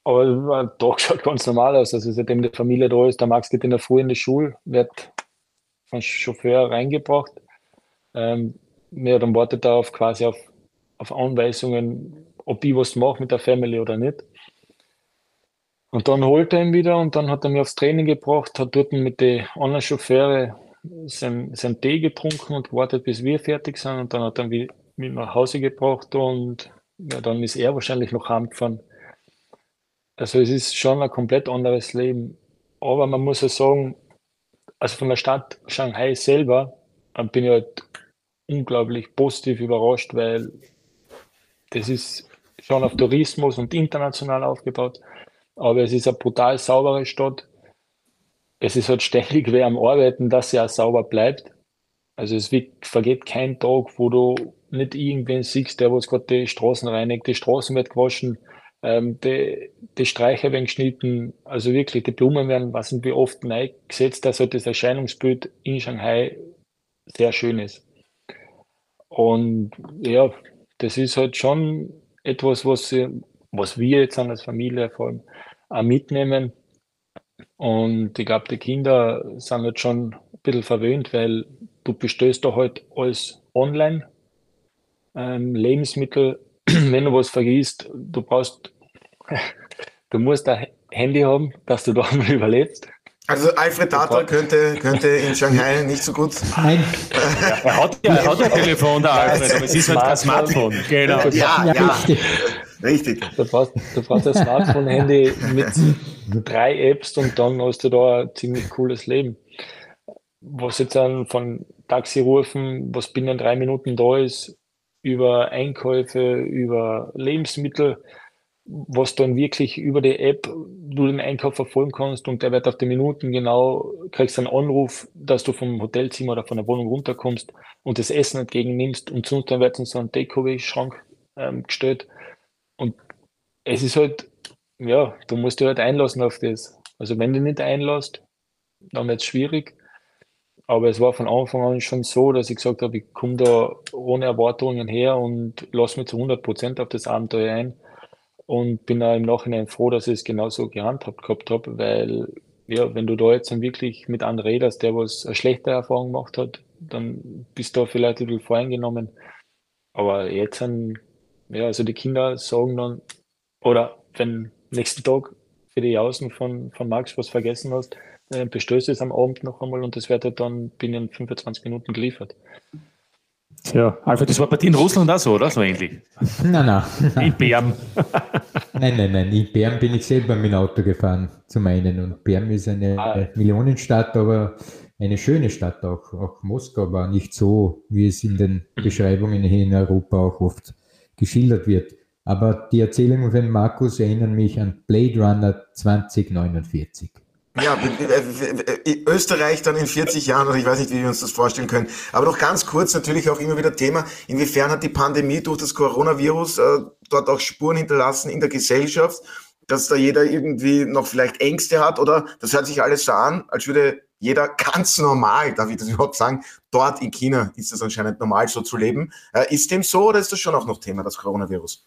Aber Tag schaut ganz normal aus. Also seitdem die Familie da ist, der Max geht in der Früh in die Schule, wird vom Chauffeur reingebracht. Ähm, ja, dann wartet er auf quasi auf, auf Anweisungen, ob ich was mache mit der Family oder nicht. Und dann holt er ihn wieder und dann hat er mich aufs Training gebracht, hat dort mit den anderen Chauffeuren sein, sein Tee getrunken und gewartet, bis wir fertig sind. Und dann hat er mich nach Hause gebracht und ja, dann ist er wahrscheinlich noch heimgefahren. Also es ist schon ein komplett anderes Leben. Aber man muss ja sagen, also von der Stadt Shanghai selber bin ich halt unglaublich positiv überrascht, weil das ist schon auf Tourismus und international aufgebaut. Aber es ist eine brutal saubere Stadt. Es ist halt ständig wer am Arbeiten, dass sie auch sauber bleibt. Also es vergeht kein Tag, wo du nicht irgendwen siehst, der was gerade die Straßen reinigt. Die Straßen wird gewaschen, ähm, die, die Streicher werden geschnitten, also wirklich, die Blumen werden, was sind wie oft neu gesetzt, dass halt das Erscheinungsbild in Shanghai sehr schön ist. Und ja, das ist halt schon etwas, was, was wir jetzt als Familie vor allem auch mitnehmen. Und ich glaube, die Kinder sind halt schon ein bisschen verwöhnt, weil du bestellst da halt alles online. Ähm, Lebensmittel, wenn du was vergisst, du brauchst du musst ein Handy haben, dass du da mal überlebst. Also Alfred Tata könnte, könnte in Shanghai nicht so gut. Nein. er hat ja er hat ein Telefon, der Alfred, aber es ist halt kein Smartphone. Genau. Ja, ja, ja. Richtig. Du brauchst, du brauchst ein Smartphone-Handy mit drei Apps und dann hast du da ein ziemlich cooles Leben. Was jetzt dann von Taxi rufen, was binnen drei Minuten da ist, über Einkäufe, über Lebensmittel, was dann wirklich über die App du den Einkauf verfolgen kannst und der wird auf die Minuten genau, kriegst einen Anruf, dass du vom Hotelzimmer oder von der Wohnung runterkommst und das Essen entgegennimmst und sonst dann wird in so ein Takeaway-Schrank ähm, gestellt. Und es ist halt, ja, du musst dich halt einlassen auf das. Also wenn du nicht einlässt, dann wird es schwierig. Aber es war von Anfang an schon so, dass ich gesagt habe, ich komme da ohne Erwartungen her und lasse mich zu 100 Prozent auf das Abenteuer ein und bin da im Nachhinein froh, dass ich es genauso gehandhabt gehabt habe, weil ja, wenn du da jetzt dann wirklich mit einem redest, der was eine schlechte Erfahrung gemacht hat, dann bist du da vielleicht ein bisschen voreingenommen. Aber jetzt ja, also die Kinder sagen dann, oder wenn nächsten Tag für die Außen von, von Max was vergessen hast, bestellst du es am Abend noch einmal und das wird halt dann binnen 25 Minuten geliefert. Tja, Alfred, das war bei dir in Russland auch so, oder? So ähnlich. Nein, nein. In Bern. nein, nein, nein. In Bern bin ich selber mit dem Auto gefahren, zum einen. Und Bern ist eine ah. Millionenstadt, aber eine schöne Stadt auch. Auch Moskau war nicht so, wie es in den mhm. Beschreibungen hier in Europa auch oft geschildert wird. Aber die Erzählungen von Markus erinnern mich an Blade Runner 2049. Ja, Österreich dann in 40 Jahren, oder ich weiß nicht, wie wir uns das vorstellen können. Aber noch ganz kurz natürlich auch immer wieder Thema, inwiefern hat die Pandemie durch das Coronavirus äh, dort auch Spuren hinterlassen in der Gesellschaft, dass da jeder irgendwie noch vielleicht Ängste hat oder das hört sich alles so an, als würde jeder ganz normal, darf ich das überhaupt sagen, dort in China ist es anscheinend normal so zu leben. Äh, ist dem so oder ist das schon auch noch Thema, das Coronavirus?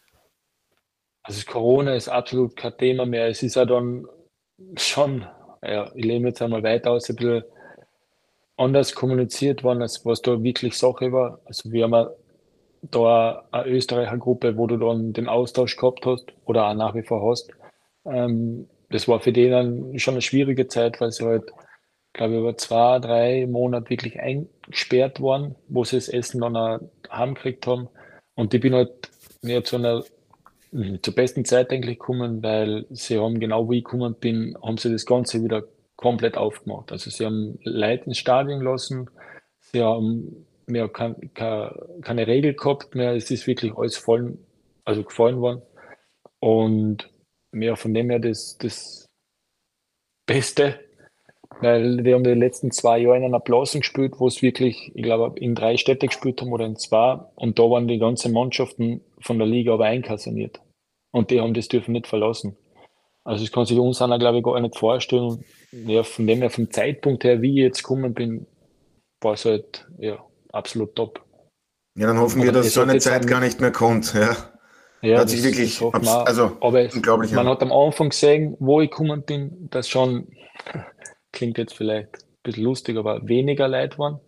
Also Corona ist absolut kein Thema mehr. Es ist ja dann schon ja, ich lehne jetzt einmal weiter aus, ein bisschen anders kommuniziert worden, als was da wirklich Sache war. Also wir haben da eine Österreicher Gruppe, wo du dann den Austausch gehabt hast oder auch nach wie vor hast. Ähm, das war für die dann schon eine schwierige Zeit, weil sie halt, glaube ich, über zwei, drei Monate wirklich eingesperrt waren, wo sie das Essen dann auch heimgekriegt haben. Und ich bin halt ja, zu einer Mhm, zur besten Zeit eigentlich gekommen, weil sie haben genau wie ich gekommen bin, haben sie das Ganze wieder komplett aufgemacht. Also sie haben Leute ins Stadion lassen, sie haben mehr kein, kein, keine Regel gehabt mehr, es ist wirklich alles fallen, also gefallen worden. Und mehr von dem her das, das Beste, Weil wir haben die letzten zwei Jahre in einer Blasen gespielt, wo es wirklich, ich glaube, in drei Städte gespielt haben oder in zwei. Und da waren die ganzen Mannschaften von der Liga aber einkassiert. Und die haben das dürfen nicht verlassen. Also das kann sich uns einer, glaube ich, gar nicht vorstellen. Ja, von dem her, vom Zeitpunkt her, wie ich jetzt gekommen bin, war es halt ja, absolut top. Ja, dann hoffen wir, dass so eine Zeit gar nicht mehr kommt. Ja. Ja, hat sich wirklich also aber unglaublich. Man hat am Anfang gesehen, wo ich gekommen bin, dass schon, klingt jetzt vielleicht ein bisschen lustig, aber weniger Leute waren.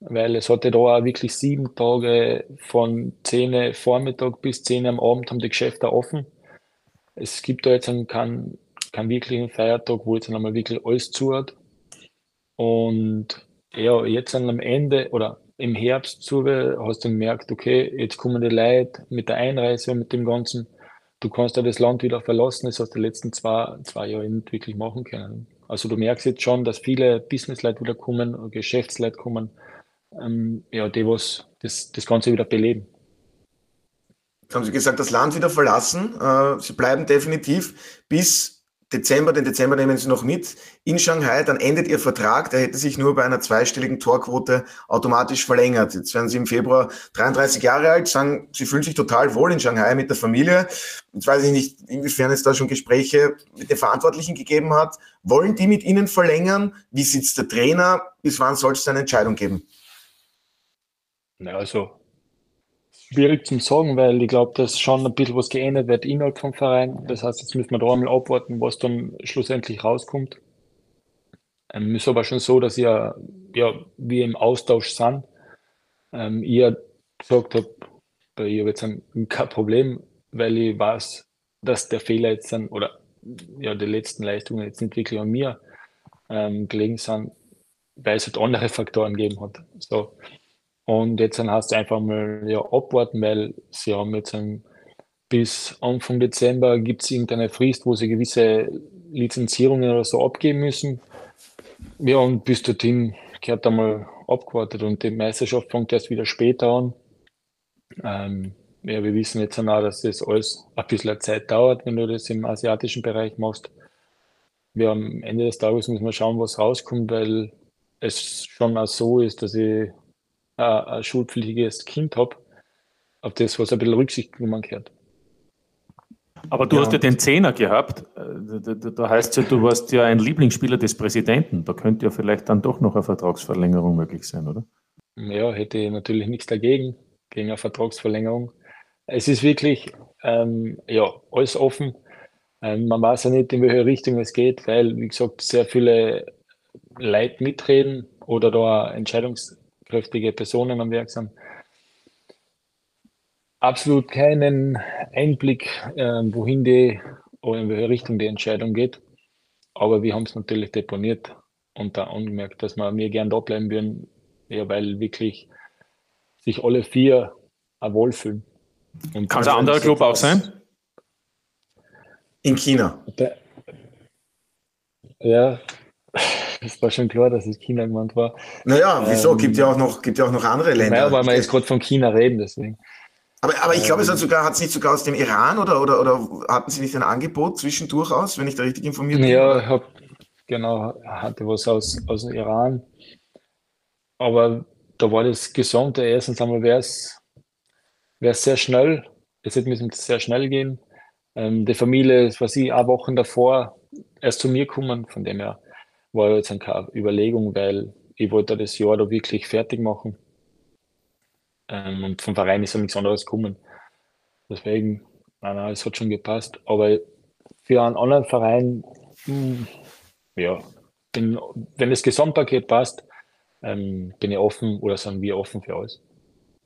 Weil es hatte da auch wirklich sieben Tage von 10 Vormittag bis 10 am Abend haben die Geschäfte offen. Es gibt da jetzt einen, keinen, keinen wirklichen Feiertag, wo jetzt einmal wirklich alles zu hat. Und ja, jetzt am Ende oder im Herbst zu, hast du gemerkt, okay, jetzt kommen die Leute mit der Einreise mit dem Ganzen. Du kannst ja das Land wieder verlassen, das hast du die letzten zwei, zwei Jahre nicht wirklich machen können. Also du merkst jetzt schon, dass viele Businessleute wieder kommen, Geschäftsleute kommen, ähm, ja, die was das, das Ganze wieder beleben. Jetzt haben Sie gesagt, das Land wieder verlassen. Äh, Sie bleiben definitiv bis Dezember, den Dezember nehmen Sie noch mit, in Shanghai, dann endet Ihr Vertrag, der hätte sich nur bei einer zweistelligen Torquote automatisch verlängert. Jetzt werden Sie im Februar 33 Jahre alt, sagen, Sie fühlen sich total wohl in Shanghai mit der Familie. Jetzt weiß ich nicht, inwiefern es da schon Gespräche mit den Verantwortlichen gegeben hat. Wollen die mit Ihnen verlängern? Wie sitzt der Trainer? Bis wann soll es eine Entscheidung geben? Na, also schwierig zu sagen, weil ich glaube, dass schon ein bisschen was geändert wird innerhalb vom Verein. Das heißt, jetzt müssen wir da einmal abwarten, was dann schlussendlich rauskommt. Ähm, ist aber schon so, dass ihr, ja, wir im Austausch sind. Ähm, ihr gesagt habt, ich habe jetzt ein, kein Problem, weil ich weiß, dass der Fehler jetzt dann, oder ja, die letzten Leistungen jetzt nicht wirklich an mir ähm, gelegen sind, weil es halt andere Faktoren gegeben hat. So. Und jetzt dann hast du einfach mal ja, abwarten, weil sie haben jetzt ein, bis Anfang Dezember gibt es irgendeine Frist, wo sie gewisse Lizenzierungen oder so abgeben müssen. Ja, und bis dorthin gehört einmal abgewartet und die Meisterschaft fängt erst wieder später an. Ähm, ja, wir wissen jetzt auch, dass das alles ein bisschen Zeit dauert, wenn du das im asiatischen Bereich machst. Wir am Ende des Tages müssen wir schauen, was rauskommt, weil es schon auch so ist, dass ich äh, ein schulpflichtiges Kind habe, auf das, was ein bisschen Rücksicht genommen gehört. Aber du ja, hast ja den Zehner gehabt. Äh, da, da, da heißt es ja, du warst ja ein Lieblingsspieler des Präsidenten. Da könnte ja vielleicht dann doch noch eine Vertragsverlängerung möglich sein, oder? Ja, hätte ich natürlich nichts dagegen, gegen eine Vertragsverlängerung. Es ist wirklich ähm, ja, alles offen. Ähm, man weiß ja nicht, in welche Richtung es geht, weil, wie gesagt, sehr viele Leute mitreden oder da Entscheidungs kräftige Personen am Werk sind. Absolut keinen Einblick, äh, wohin die oder in welche Richtung die Entscheidung geht. Aber wir haben es natürlich deponiert und da angemerkt, dass wir mir gern da bleiben würden, ja, weil wirklich sich alle vier auch wohlfühlen. Kann es ein anderer Club auch sein? In China. Ja, es war schon klar, dass es China gemeint war. Naja, wieso? Ähm, gibt, ja auch noch, gibt ja auch noch andere Länder. Naja, weil wir jetzt gerade von China reden, deswegen. Aber, aber ich glaube, es hat sogar, hat es nicht sogar aus dem Iran oder, oder, oder hatten Sie nicht ein Angebot zwischendurch aus, wenn ich da richtig informiert bin? Ja, ich habe genau, hatte was aus, aus dem Iran. Aber da war das Gesamte, erstens einmal wäre es sehr schnell, es hätte müssen sehr schnell gehen. Ähm, die Familie, was ich, auch Wochen davor erst zu mir kommen, von dem her war jetzt keine Überlegung, weil ich wollte das Jahr da wirklich fertig machen. Ähm, und vom Verein ist ja nichts anderes gekommen. Deswegen, nein, nein, es hat schon gepasst. Aber für einen anderen Verein, hm, ja, bin, wenn das Gesamtpaket passt, ähm, bin ich offen oder sind wir offen für alles.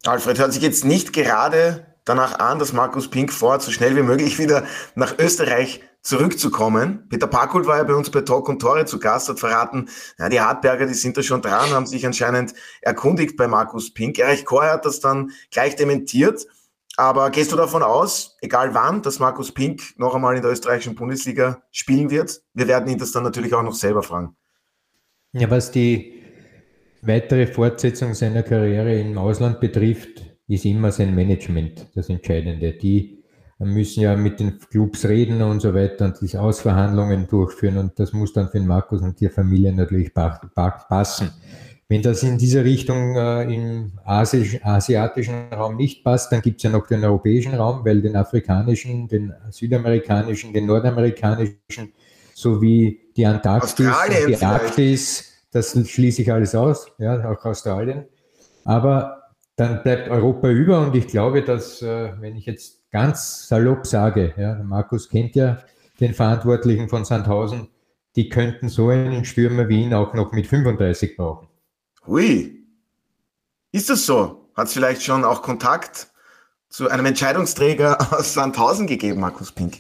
Alfred, hört sich jetzt nicht gerade danach an, dass Markus Pink vorhat, so schnell wie möglich wieder nach Österreich zurückzukommen. Peter Parkholt war ja bei uns bei Talk und Tore zu Gast, hat verraten, ja, die Hartberger, die sind da schon dran, haben sich anscheinend erkundigt bei Markus Pink. Erich Kor hat das dann gleich dementiert. Aber gehst du davon aus, egal wann, dass Markus Pink noch einmal in der österreichischen Bundesliga spielen wird? Wir werden ihn das dann natürlich auch noch selber fragen. Ja, was die weitere Fortsetzung seiner Karriere im Ausland betrifft, ist immer sein Management das Entscheidende. Die müssen ja mit den Clubs reden und so weiter und diese Ausverhandlungen durchführen und das muss dann für den Markus und die Familie natürlich passen. Wenn das in dieser Richtung äh, im Asi asiatischen Raum nicht passt, dann gibt es ja noch den europäischen Raum, weil den afrikanischen, den südamerikanischen, den nordamerikanischen sowie die Antarktis und die Arktis, das schließe ich alles aus, ja, auch Australien. Aber dann bleibt Europa über und ich glaube, dass, äh, wenn ich jetzt ganz salopp sage, ja, Markus kennt ja den Verantwortlichen von Sandhausen, die könnten so einen Stürmer wie ihn auch noch mit 35 brauchen. Hui, ist das so? Hat es vielleicht schon auch Kontakt zu einem Entscheidungsträger aus Sandhausen gegeben, Markus Pink?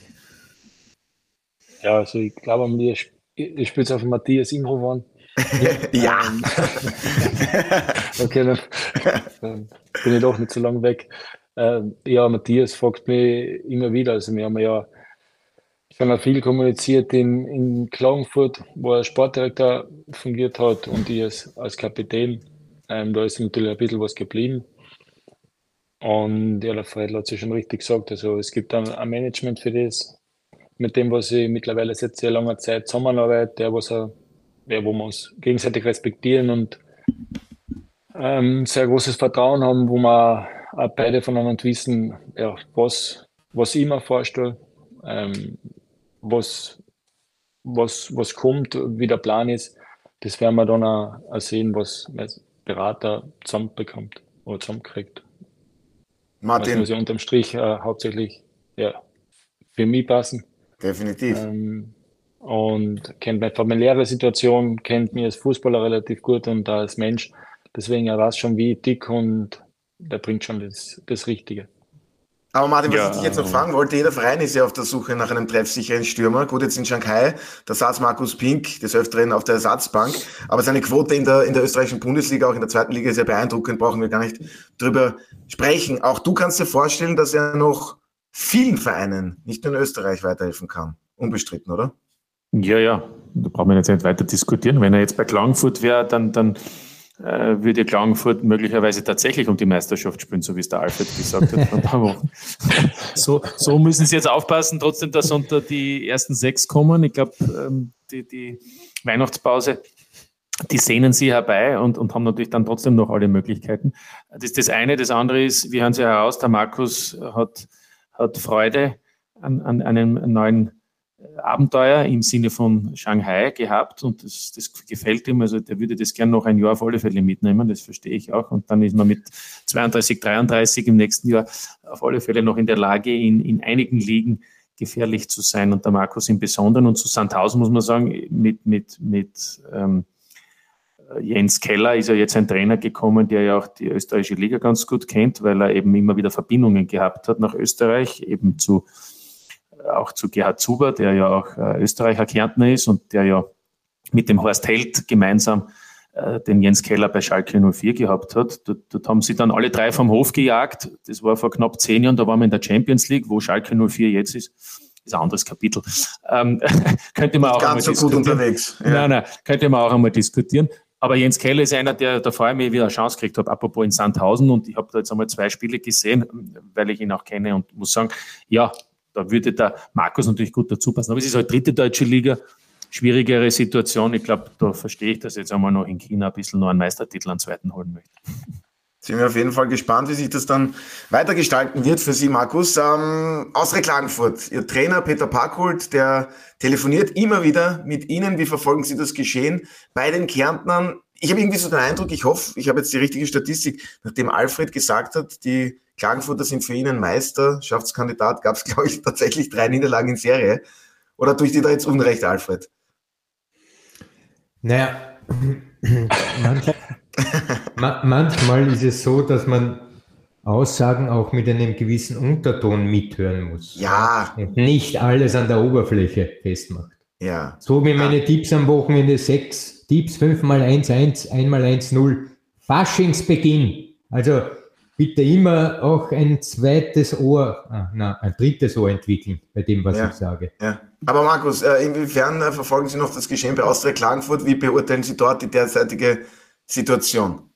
Ja, also ich glaube, ich, ich spiele es auf Matthias Imhovan. ja. Ähm, okay, dann, dann, bin ich doch nicht so lange weg. Ähm, ja, Matthias fragt mich immer wieder. Also, wir haben ja schon viel kommuniziert in, in Klagenfurt, wo er Sportdirektor fungiert hat und ich als, als Kapitän. Ähm, da ist natürlich ein bisschen was geblieben. Und ja, der Fred hat es ja schon richtig gesagt. Also, es gibt ein, ein Management für das, mit dem, was ich mittlerweile seit sehr langer Zeit zusammenarbeite, der, was er, ja, wo wir uns gegenseitig respektieren und ähm, sehr großes Vertrauen haben, wo auch beide voneinander wissen, ja, was, was ich mir vorstelle, ähm, was, was, was kommt, wie der Plan ist. Das werden wir dann auch, sehen, was Berater zusammenbekommt oder zusammenkriegt. Martin. Muss ja unterm Strich äh, hauptsächlich ja, für mich passen. Definitiv. Ähm, und kennt meine familiäre Situation, kennt mich als Fußballer relativ gut und als Mensch. Deswegen er weiß schon, wie dick und der bringt schon das, das Richtige. Aber Martin, was ja, ich dich jetzt noch fragen wollte, jeder Verein ist ja auf der Suche nach einem treffsicheren Stürmer. Gut, jetzt in Shanghai, da saß Markus Pink des Öfteren auf der Ersatzbank. Aber seine Quote in der, in der österreichischen Bundesliga, auch in der zweiten Liga, ist ja beeindruckend, brauchen wir gar nicht drüber sprechen. Auch du kannst dir vorstellen, dass er noch vielen Vereinen, nicht nur in Österreich, weiterhelfen kann. Unbestritten, oder? Ja, ja, da brauchen wir jetzt nicht weiter diskutieren. Wenn er jetzt bei Klagenfurt wäre, dann, dann äh, würde Klagenfurt möglicherweise tatsächlich um die Meisterschaft spielen, so wie es der Alfred gesagt hat vor ein paar Wochen. so, so müssen sie jetzt aufpassen, trotzdem, dass unter die ersten sechs kommen. Ich glaube, ähm, die, die Weihnachtspause, die sehnen sie herbei und, und haben natürlich dann trotzdem noch alle Möglichkeiten. Das ist das eine. Das andere ist, wir hören sie heraus, der Markus hat, hat Freude an, an einem neuen Abenteuer im Sinne von Shanghai gehabt und das, das gefällt ihm. Also der würde das gerne noch ein Jahr auf alle Fälle mitnehmen, das verstehe ich auch. Und dann ist man mit 32, 33 im nächsten Jahr auf alle Fälle noch in der Lage, in, in einigen Ligen gefährlich zu sein und der Markus im Besonderen. Und zu Sandhausen muss man sagen, mit, mit, mit ähm, Jens Keller ist ja jetzt ein Trainer gekommen, der ja auch die österreichische Liga ganz gut kennt, weil er eben immer wieder Verbindungen gehabt hat nach Österreich, eben zu auch zu Gerhard Zuber, der ja auch äh, Österreicher Kärntner ist und der ja mit dem Horst Held gemeinsam äh, den Jens Keller bei Schalke 04 gehabt hat. Dort, dort, haben sie dann alle drei vom Hof gejagt. Das war vor knapp zehn Jahren, da waren wir in der Champions League, wo Schalke 04 jetzt ist. Ist ein anderes Kapitel. Ähm, könnte man auch ganz so gut unterwegs. Ja. Nein, nein, könnte man auch einmal diskutieren. Aber Jens Keller ist einer, der da vorher mir wieder eine Chance gekriegt hat, apropos in Sandhausen. Und ich habe da jetzt einmal zwei Spiele gesehen, weil ich ihn auch kenne und muss sagen, ja, da würde der Markus natürlich gut dazu passen. Aber es ist halt dritte deutsche Liga, schwierigere Situation. Ich glaube, da verstehe ich, dass jetzt einmal noch in China ein bisschen noch einen Meistertitel an zweiten holen möchte. Sind wir auf jeden Fall gespannt, wie sich das dann weitergestalten wird für Sie, Markus. Ähm, Austria Klagenfurt, Ihr Trainer Peter Parkholt, der telefoniert immer wieder mit Ihnen. Wie verfolgen Sie das Geschehen bei den Kärntnern? Ich habe irgendwie so den Eindruck, ich hoffe, ich habe jetzt die richtige Statistik, nachdem Alfred gesagt hat, die Klagenfurter sind für ihn ein Meisterschaftskandidat. Gab es, glaube ich, tatsächlich drei Niederlagen in Serie. Oder tue ich dir da jetzt Unrecht, Alfred? Naja, manch, manchmal ist es so, dass man Aussagen auch mit einem gewissen Unterton mithören muss. Ja. Und nicht alles an der Oberfläche festmacht. Ja. So wie meine ja. Tipps am Wochenende 6, Tipps 5 mal 1, 1, 1 mal 1, 0. Faschingsbeginn. Also bitte immer auch ein zweites Ohr, ah, na, ein drittes Ohr entwickeln bei dem, was ja, ich sage. Ja. Aber Markus, äh, inwiefern äh, verfolgen Sie noch das Geschehen bei Austria Klagenfurt? Wie beurteilen Sie dort die derzeitige Situation?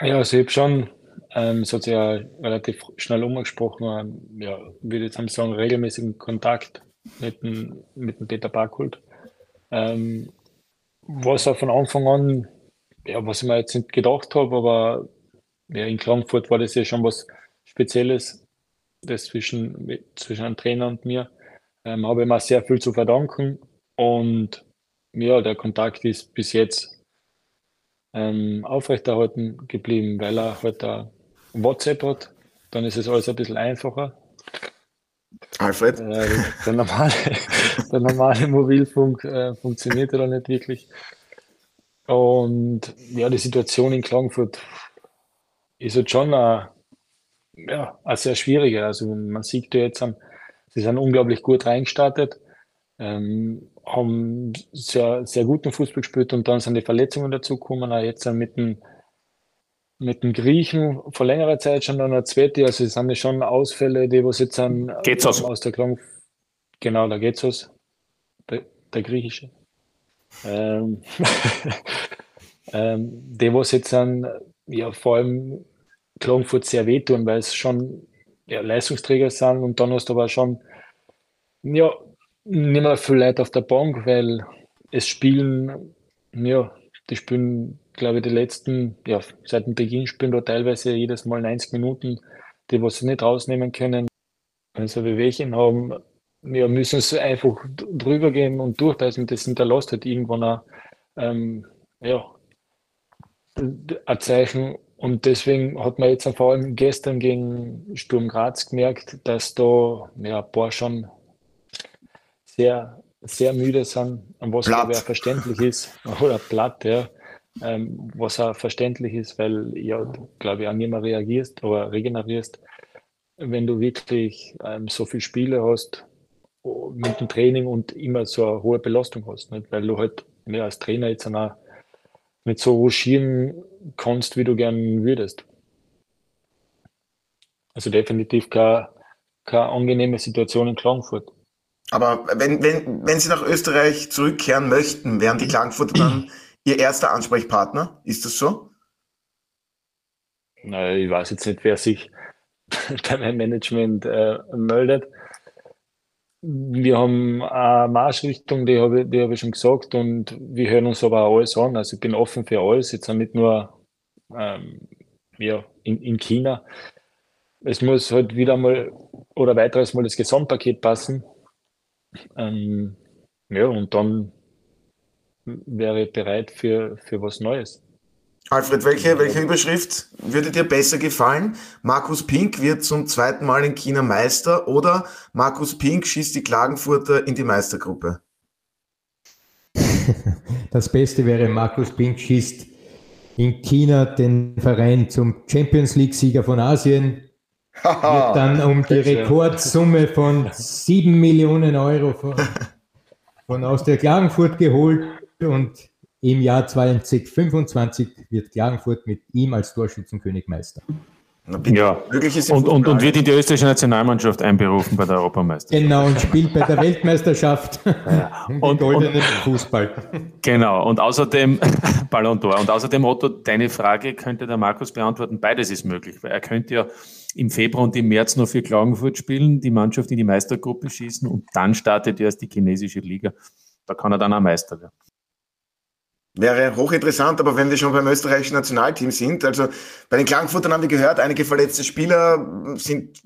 Ja, also ich habe schon ähm, es hat sich ja relativ schnell umgesprochen, ähm, ja, würde jetzt sagen, regelmäßigen Kontakt mit dem, mit dem Peter Barkult. Ähm, was auch von Anfang an, ja, was ich mir jetzt nicht gedacht habe, aber ja, in Klagenfurt war das ja schon was Spezielles, das zwischen, zwischen einem Trainer und mir. Ähm, habe ich mir sehr viel zu verdanken und ja, der Kontakt ist bis jetzt ähm, aufrechterhalten geblieben, weil er halt da WhatsApp hat. Dann ist es alles ein bisschen einfacher. Alfred? Äh, der, normale, der normale Mobilfunk äh, funktioniert ja nicht wirklich. Und ja, die Situation in Klagenfurt ist halt schon eine, ja, eine sehr schwierige. Also man sieht ja jetzt, sie sind unglaublich gut reingestartet, ähm, haben sehr, sehr guten Fußball gespielt und dann sind die Verletzungen dazugekommen. Auch jetzt mit dem mit dem Griechen vor längerer Zeit schon an der zweite, also es sind schon Ausfälle, die was jetzt an, Geht's aus der Klang, genau, da geht's aus, der, der griechische. Ähm, ähm, die was jetzt an, ja, vor allem Klagenfurt sehr wehtun, weil es schon ja, Leistungsträger sind und dann hast du aber schon, ja, nicht mehr viel Leute auf der Bank, weil es spielen, ja, die spielen glaube ich, die letzten, ja, seit dem Beginn spielen da teilweise jedes Mal 90 Minuten, die was sie nicht rausnehmen können. Wenn sie Wehwehchen haben, ja, müssen sie einfach drüber gehen und durchbeißen. Das hinterlässt halt irgendwann auch, ähm, ja, ein Zeichen. Und deswegen hat man jetzt vor allem gestern gegen Sturm Graz gemerkt, dass da ja, ein paar schon sehr, sehr müde sind, was glaube ich verständlich ist. Oder platt, ja ähm, was auch verständlich ist, weil ja, glaube ich, auch nicht mehr reagierst oder regenerierst, wenn du wirklich ähm, so viele Spiele hast mit dem Training und immer so eine hohe Belastung hast, nicht? weil du halt mehr als Trainer jetzt auch nicht so ruschieren kannst, wie du gern würdest. Also definitiv keine, keine angenehme Situation in Klagenfurt. Aber wenn, wenn, wenn Sie nach Österreich zurückkehren möchten, wären die Klagenfurter dann Ihr erster Ansprechpartner. Ist das so? Na, ich weiß jetzt nicht, wer sich bei meinem Management äh, meldet. Wir haben eine Marschrichtung, die habe, die habe ich schon gesagt, und wir hören uns aber auch alles an. Also ich bin offen für alles, jetzt nicht nur ähm, ja, in, in China. Es muss halt wieder mal oder weiteres mal das Gesamtpaket passen. Ähm, ja, und dann wäre bereit für, für was Neues. Alfred, welche, welche Überschrift würde dir besser gefallen? Markus Pink wird zum zweiten Mal in China Meister oder Markus Pink schießt die Klagenfurter in die Meistergruppe? Das Beste wäre, Markus Pink schießt in China den Verein zum Champions League-Sieger von Asien, wird dann um die Rekordsumme von 7 Millionen Euro von, von aus der Klagenfurt geholt und im Jahr 2025 wird Klagenfurt mit ihm als Torschützenkönig Meister. Ja, und, und, und wird in die österreichische Nationalmannschaft einberufen bei der Europameisterschaft. Genau, und spielt bei der Weltmeisterschaft ja. und, goldenen und, Fußball. Genau, und außerdem Ballon d'Or. Und außerdem, Otto, deine Frage könnte der Markus beantworten. Beides ist möglich, weil er könnte ja im Februar und im März noch für Klagenfurt spielen, die Mannschaft in die Meistergruppe schießen und dann startet erst die chinesische Liga. Da kann er dann auch Meister werden. Wäre hochinteressant, aber wenn wir schon beim österreichischen Nationalteam sind, also bei den Klagenfurtern haben wir gehört, einige verletzte Spieler sind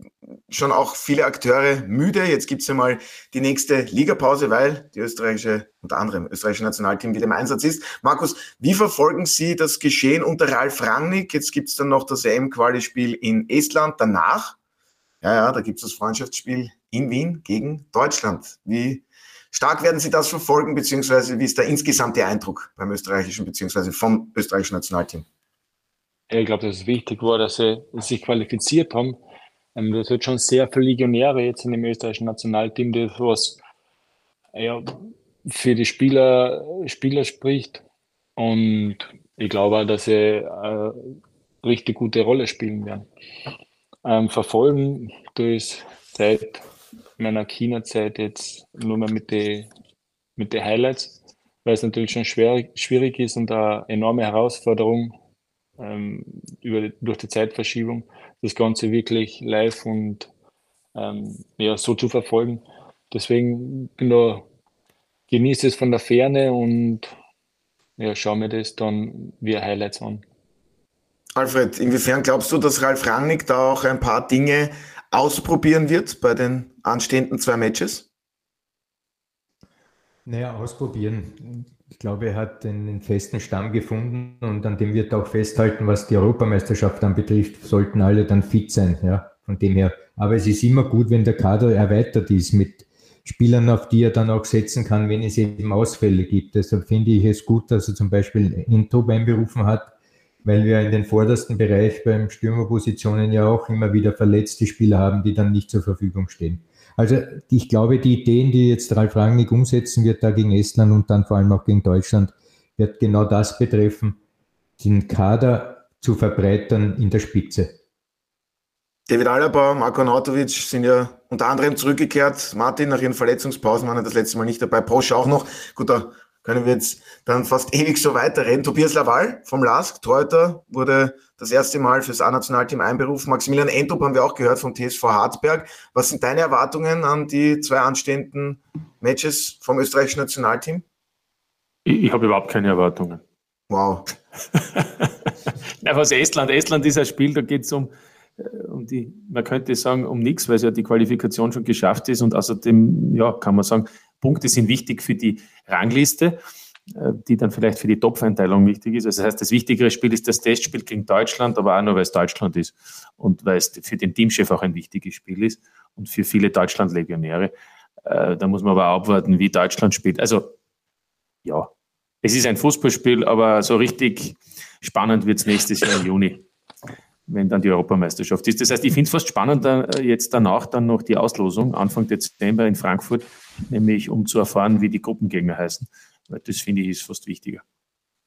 schon auch viele Akteure müde. Jetzt gibt's ja mal die nächste Ligapause, weil die österreichische, unter anderem österreichische Nationalteam wieder im Einsatz ist. Markus, wie verfolgen Sie das Geschehen unter Ralf Rangnick? Jetzt gibt's dann noch das EM-Quali-Spiel in Estland. Danach, ja, ja, da gibt's das Freundschaftsspiel in Wien gegen Deutschland. Wie stark werden Sie das verfolgen, beziehungsweise wie ist der insgesamte Eindruck beim österreichischen, beziehungsweise vom österreichischen Nationalteam? Ich glaube, dass es wichtig war, dass sie sich qualifiziert haben. Ähm, das wird schon sehr viele Legionäre jetzt in dem österreichischen Nationalteam, das was ja, für die Spieler, Spieler spricht. Und ich glaube auch, dass sie eine richtig gute Rolle spielen werden. Ähm, verfolgen durch seit meiner China-Zeit jetzt nur mehr mit den mit den Highlights, weil es natürlich schon schwer, schwierig ist und eine enorme Herausforderung, ähm, über, durch die Zeitverschiebung, das Ganze wirklich live und ähm, ja, so zu verfolgen. Deswegen da, genieße es von der Ferne und ja, schaue mir das dann via Highlights an. Alfred, inwiefern glaubst du, dass Ralf Rangnick da auch ein paar Dinge ausprobieren wird bei den anstehenden zwei Matches? Naja, ausprobieren. Ich glaube, er hat einen festen Stamm gefunden und an dem wird auch festhalten, was die Europameisterschaft dann betrifft, sollten alle dann fit sein. Ja, von dem her. Aber es ist immer gut, wenn der Kader erweitert ist mit Spielern, auf die er dann auch setzen kann, wenn es eben Ausfälle gibt. Deshalb finde ich es gut, dass er zum Beispiel Intro einberufen hat, weil wir in den vordersten Bereich beim Stürmerpositionen ja auch immer wieder verletzte Spieler haben, die dann nicht zur Verfügung stehen. Also ich glaube, die Ideen, die jetzt Ralf Rangnick umsetzen wird, da gegen Estland und dann vor allem auch gegen Deutschland, wird genau das betreffen, den Kader zu verbreitern in der Spitze. David Alaba, Marko Nautovic sind ja unter anderem zurückgekehrt. Martin nach ihren Verletzungspausen waren ja das letzte Mal nicht dabei. Prosch auch noch. Gut, da können wir jetzt dann fast ewig so weiterreden. Tobias Laval vom LASK, Torhüter, wurde das erste Mal fürs A-Nationalteam einberufen. Maximilian Entrup haben wir auch gehört vom TSV Hartberg. Was sind deine Erwartungen an die zwei anstehenden Matches vom österreichischen Nationalteam? Ich, ich habe überhaupt keine Erwartungen. Wow. Na, was Estland? Estland ist ein Spiel, da geht es um, äh, um die, man könnte sagen, um nichts, weil es ja die Qualifikation schon geschafft ist und außerdem, ja, kann man sagen, Punkte sind wichtig für die Rangliste, äh, die dann vielleicht für die Topfeinteilung wichtig ist. Also das heißt, das wichtigere Spiel ist das Testspiel gegen Deutschland, aber auch nur, weil es Deutschland ist und weil es für den Teamchef auch ein wichtiges Spiel ist und für viele Deutschland-Legionäre. Äh, da muss man aber abwarten, wie Deutschland spielt. Also, ja, es ist ein Fußballspiel, aber so richtig spannend wird es nächstes Jahr im Juni wenn dann die Europameisterschaft ist. Das heißt, ich finde es fast spannend, äh, jetzt danach dann noch die Auslosung, Anfang Dezember in Frankfurt, nämlich um zu erfahren, wie die Gruppengegner heißen. Weil das finde ich ist fast wichtiger.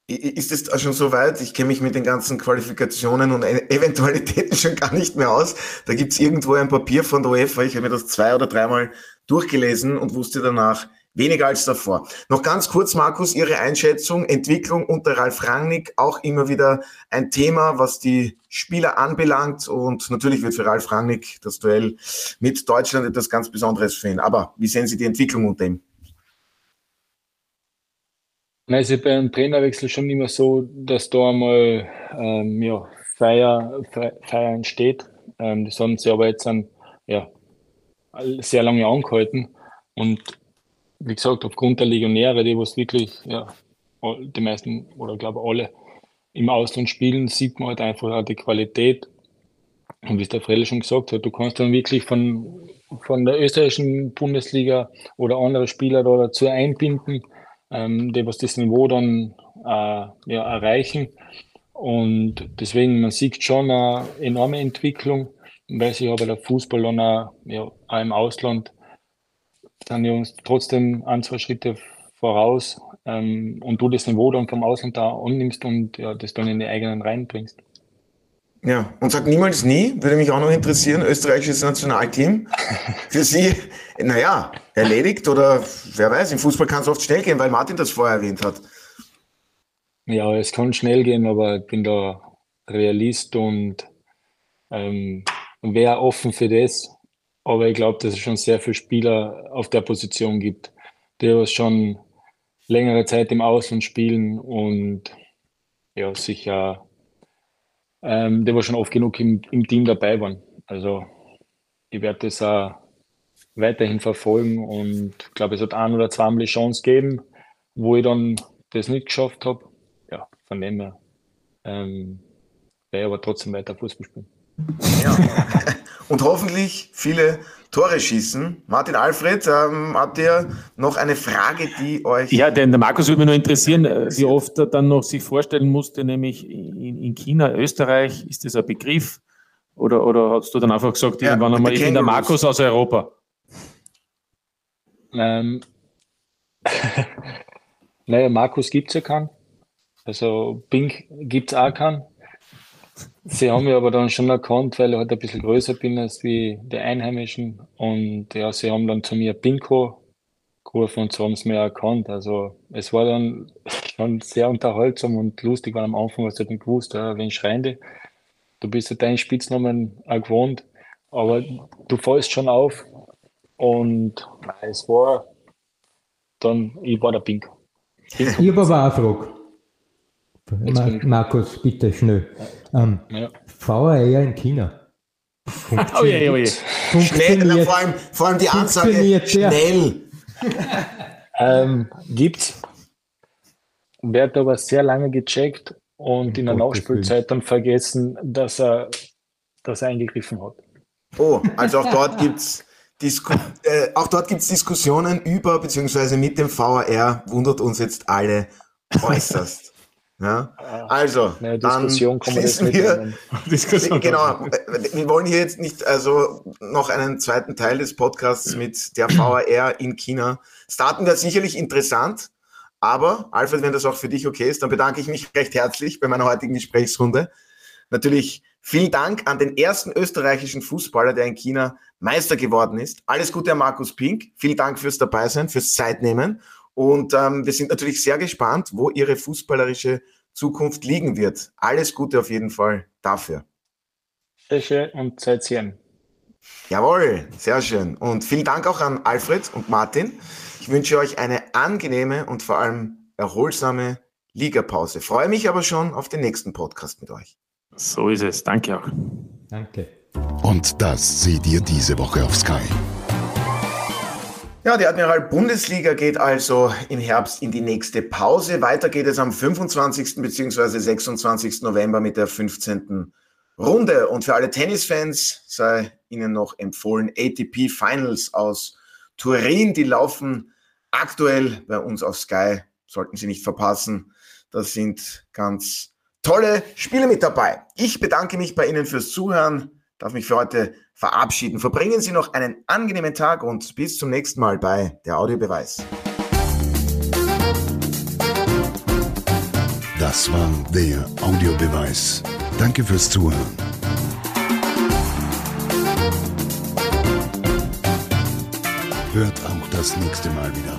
Ist es schon so weit? Ich kenne mich mit den ganzen Qualifikationen und e- Eventualitäten schon gar nicht mehr aus. Da gibt es irgendwo ein Papier von der UEFA. Ich habe mir das zwei oder dreimal durchgelesen und wusste danach, Weniger als davor. Noch ganz kurz, Markus, Ihre Einschätzung, Entwicklung unter Ralf Rangnick, auch immer wieder ein Thema, was die Spieler anbelangt. Und natürlich wird für Ralf Rangnick das Duell mit Deutschland etwas ganz Besonderes für ihn. Aber wie sehen Sie die Entwicklung unter ihm? Es ist beim Trainerwechsel schon immer so, dass da einmal ähm, ja, Feier, Feier entsteht. Ähm, das haben sie aber jetzt dann, ja, sehr lange angehalten. Und wie gesagt, aufgrund der Legionäre, die was wirklich, ja, die meisten oder glaube alle im Ausland spielen, sieht man halt einfach auch die Qualität. Und wie es der Frelle schon gesagt hat, du kannst dann wirklich von, von der österreichischen Bundesliga oder andere Spieler da dazu einbinden, ähm, die was das Niveau dann äh, ja, erreichen. Und deswegen, man sieht schon eine enorme Entwicklung, weil sich aber der Fußball dann auch, ja, auch im Ausland sind die uns trotzdem ein, zwei Schritte voraus ähm, und du das Niveau dann vom Ausland da annimmst und ja, das dann in die eigenen reinbringst. Ja, und sag niemals nie, würde mich auch noch interessieren, österreichisches Nationalteam. Für Sie, naja, erledigt oder wer weiß, im Fußball kann es oft schnell gehen, weil Martin das vorher erwähnt hat. Ja, es kann schnell gehen, aber ich bin da Realist und ähm, wäre offen für das. Aber ich glaube, dass es schon sehr viele Spieler auf der Position gibt, die schon längere Zeit im Ausland spielen und ja, sicher, ähm, die schon oft genug im, im Team dabei waren. Also ich werde das auch weiterhin verfolgen und glaube, es hat ein oder zweimal die Chance geben, wo ich dann das nicht geschafft habe. Ja, von dem her ähm, werde ich aber trotzdem weiter Fußball spielen. Ja. Und hoffentlich viele Tore schießen. Martin Alfred, ähm, habt ihr noch eine Frage, die euch. Ja, denn der Markus würde mich nur interessieren, äh, wie oft er dann noch sich vorstellen musste, nämlich in, in China, Österreich, ist das ein Begriff? Oder, oder hast du dann einfach gesagt, ja, irgendwann einmal, ich bin der Markus aus Europa? Ähm, naja, Markus gibt es ja keinen. Also Pink gibt es auch keinen. Sie haben mich aber dann schon erkannt, weil ich halt ein bisschen größer bin als wie die Einheimischen. Und ja, sie haben dann zu mir Pinko gerufen und so haben sie mir erkannt. Also es war dann schon sehr unterhaltsam und lustig, weil am Anfang hast du nicht gewusst, ja, wen schreien die. Du bist ja deinen Spitznamen auch gewohnt, aber du fällst schon auf und es war dann, ich war der Pink. Ich habe aber auch eine Frage. Markus, bitte schnell. Ähm, ja. VAR in China. Oh je, oh je. Schnell, vor allem, vor allem die Ansage schnell. ähm, gibt's. Wird aber sehr lange gecheckt und in der Nachspielzeit dann vergessen, dass er, dass er eingegriffen hat. Oh, also auch dort gibt's Disku äh, auch dort gibt's Diskussionen über beziehungsweise mit dem VAR, wundert uns jetzt alle äußerst. Ja? Also, Eine Diskussion dann schließen wir, Diskussion genau, wir wollen hier jetzt nicht also noch einen zweiten Teil des Podcasts mit der VAR in China starten. Wäre sicherlich interessant, aber Alfred, wenn das auch für dich okay ist, dann bedanke ich mich recht herzlich bei meiner heutigen Gesprächsrunde. Natürlich vielen Dank an den ersten österreichischen Fußballer, der in China Meister geworden ist. Alles Gute an Markus Pink. Vielen Dank fürs Dabeisein, fürs Zeitnehmen. Und ähm, wir sind natürlich sehr gespannt, wo Ihre fußballerische Zukunft liegen wird. Alles Gute auf jeden Fall dafür. Sehr schön und Zeit sehen. Jawohl, sehr schön. Und vielen Dank auch an Alfred und Martin. Ich wünsche euch eine angenehme und vor allem erholsame Ligapause. Freue mich aber schon auf den nächsten Podcast mit euch. So ist es. Danke auch. Danke. Und das seht ihr diese Woche auf Sky. Ja, die Admiral-Bundesliga geht also im Herbst in die nächste Pause. Weiter geht es am 25. bzw. 26. November mit der 15. Runde. Und für alle Tennisfans sei Ihnen noch empfohlen ATP Finals aus Turin. Die laufen aktuell bei uns auf Sky. Sollten Sie nicht verpassen. Das sind ganz tolle Spiele mit dabei. Ich bedanke mich bei Ihnen fürs Zuhören darf mich für heute verabschieden. Verbringen Sie noch einen angenehmen Tag und bis zum nächsten Mal bei der Audiobeweis. Das war der Audiobeweis. Danke fürs Zuhören. Hört auch das nächste Mal wieder.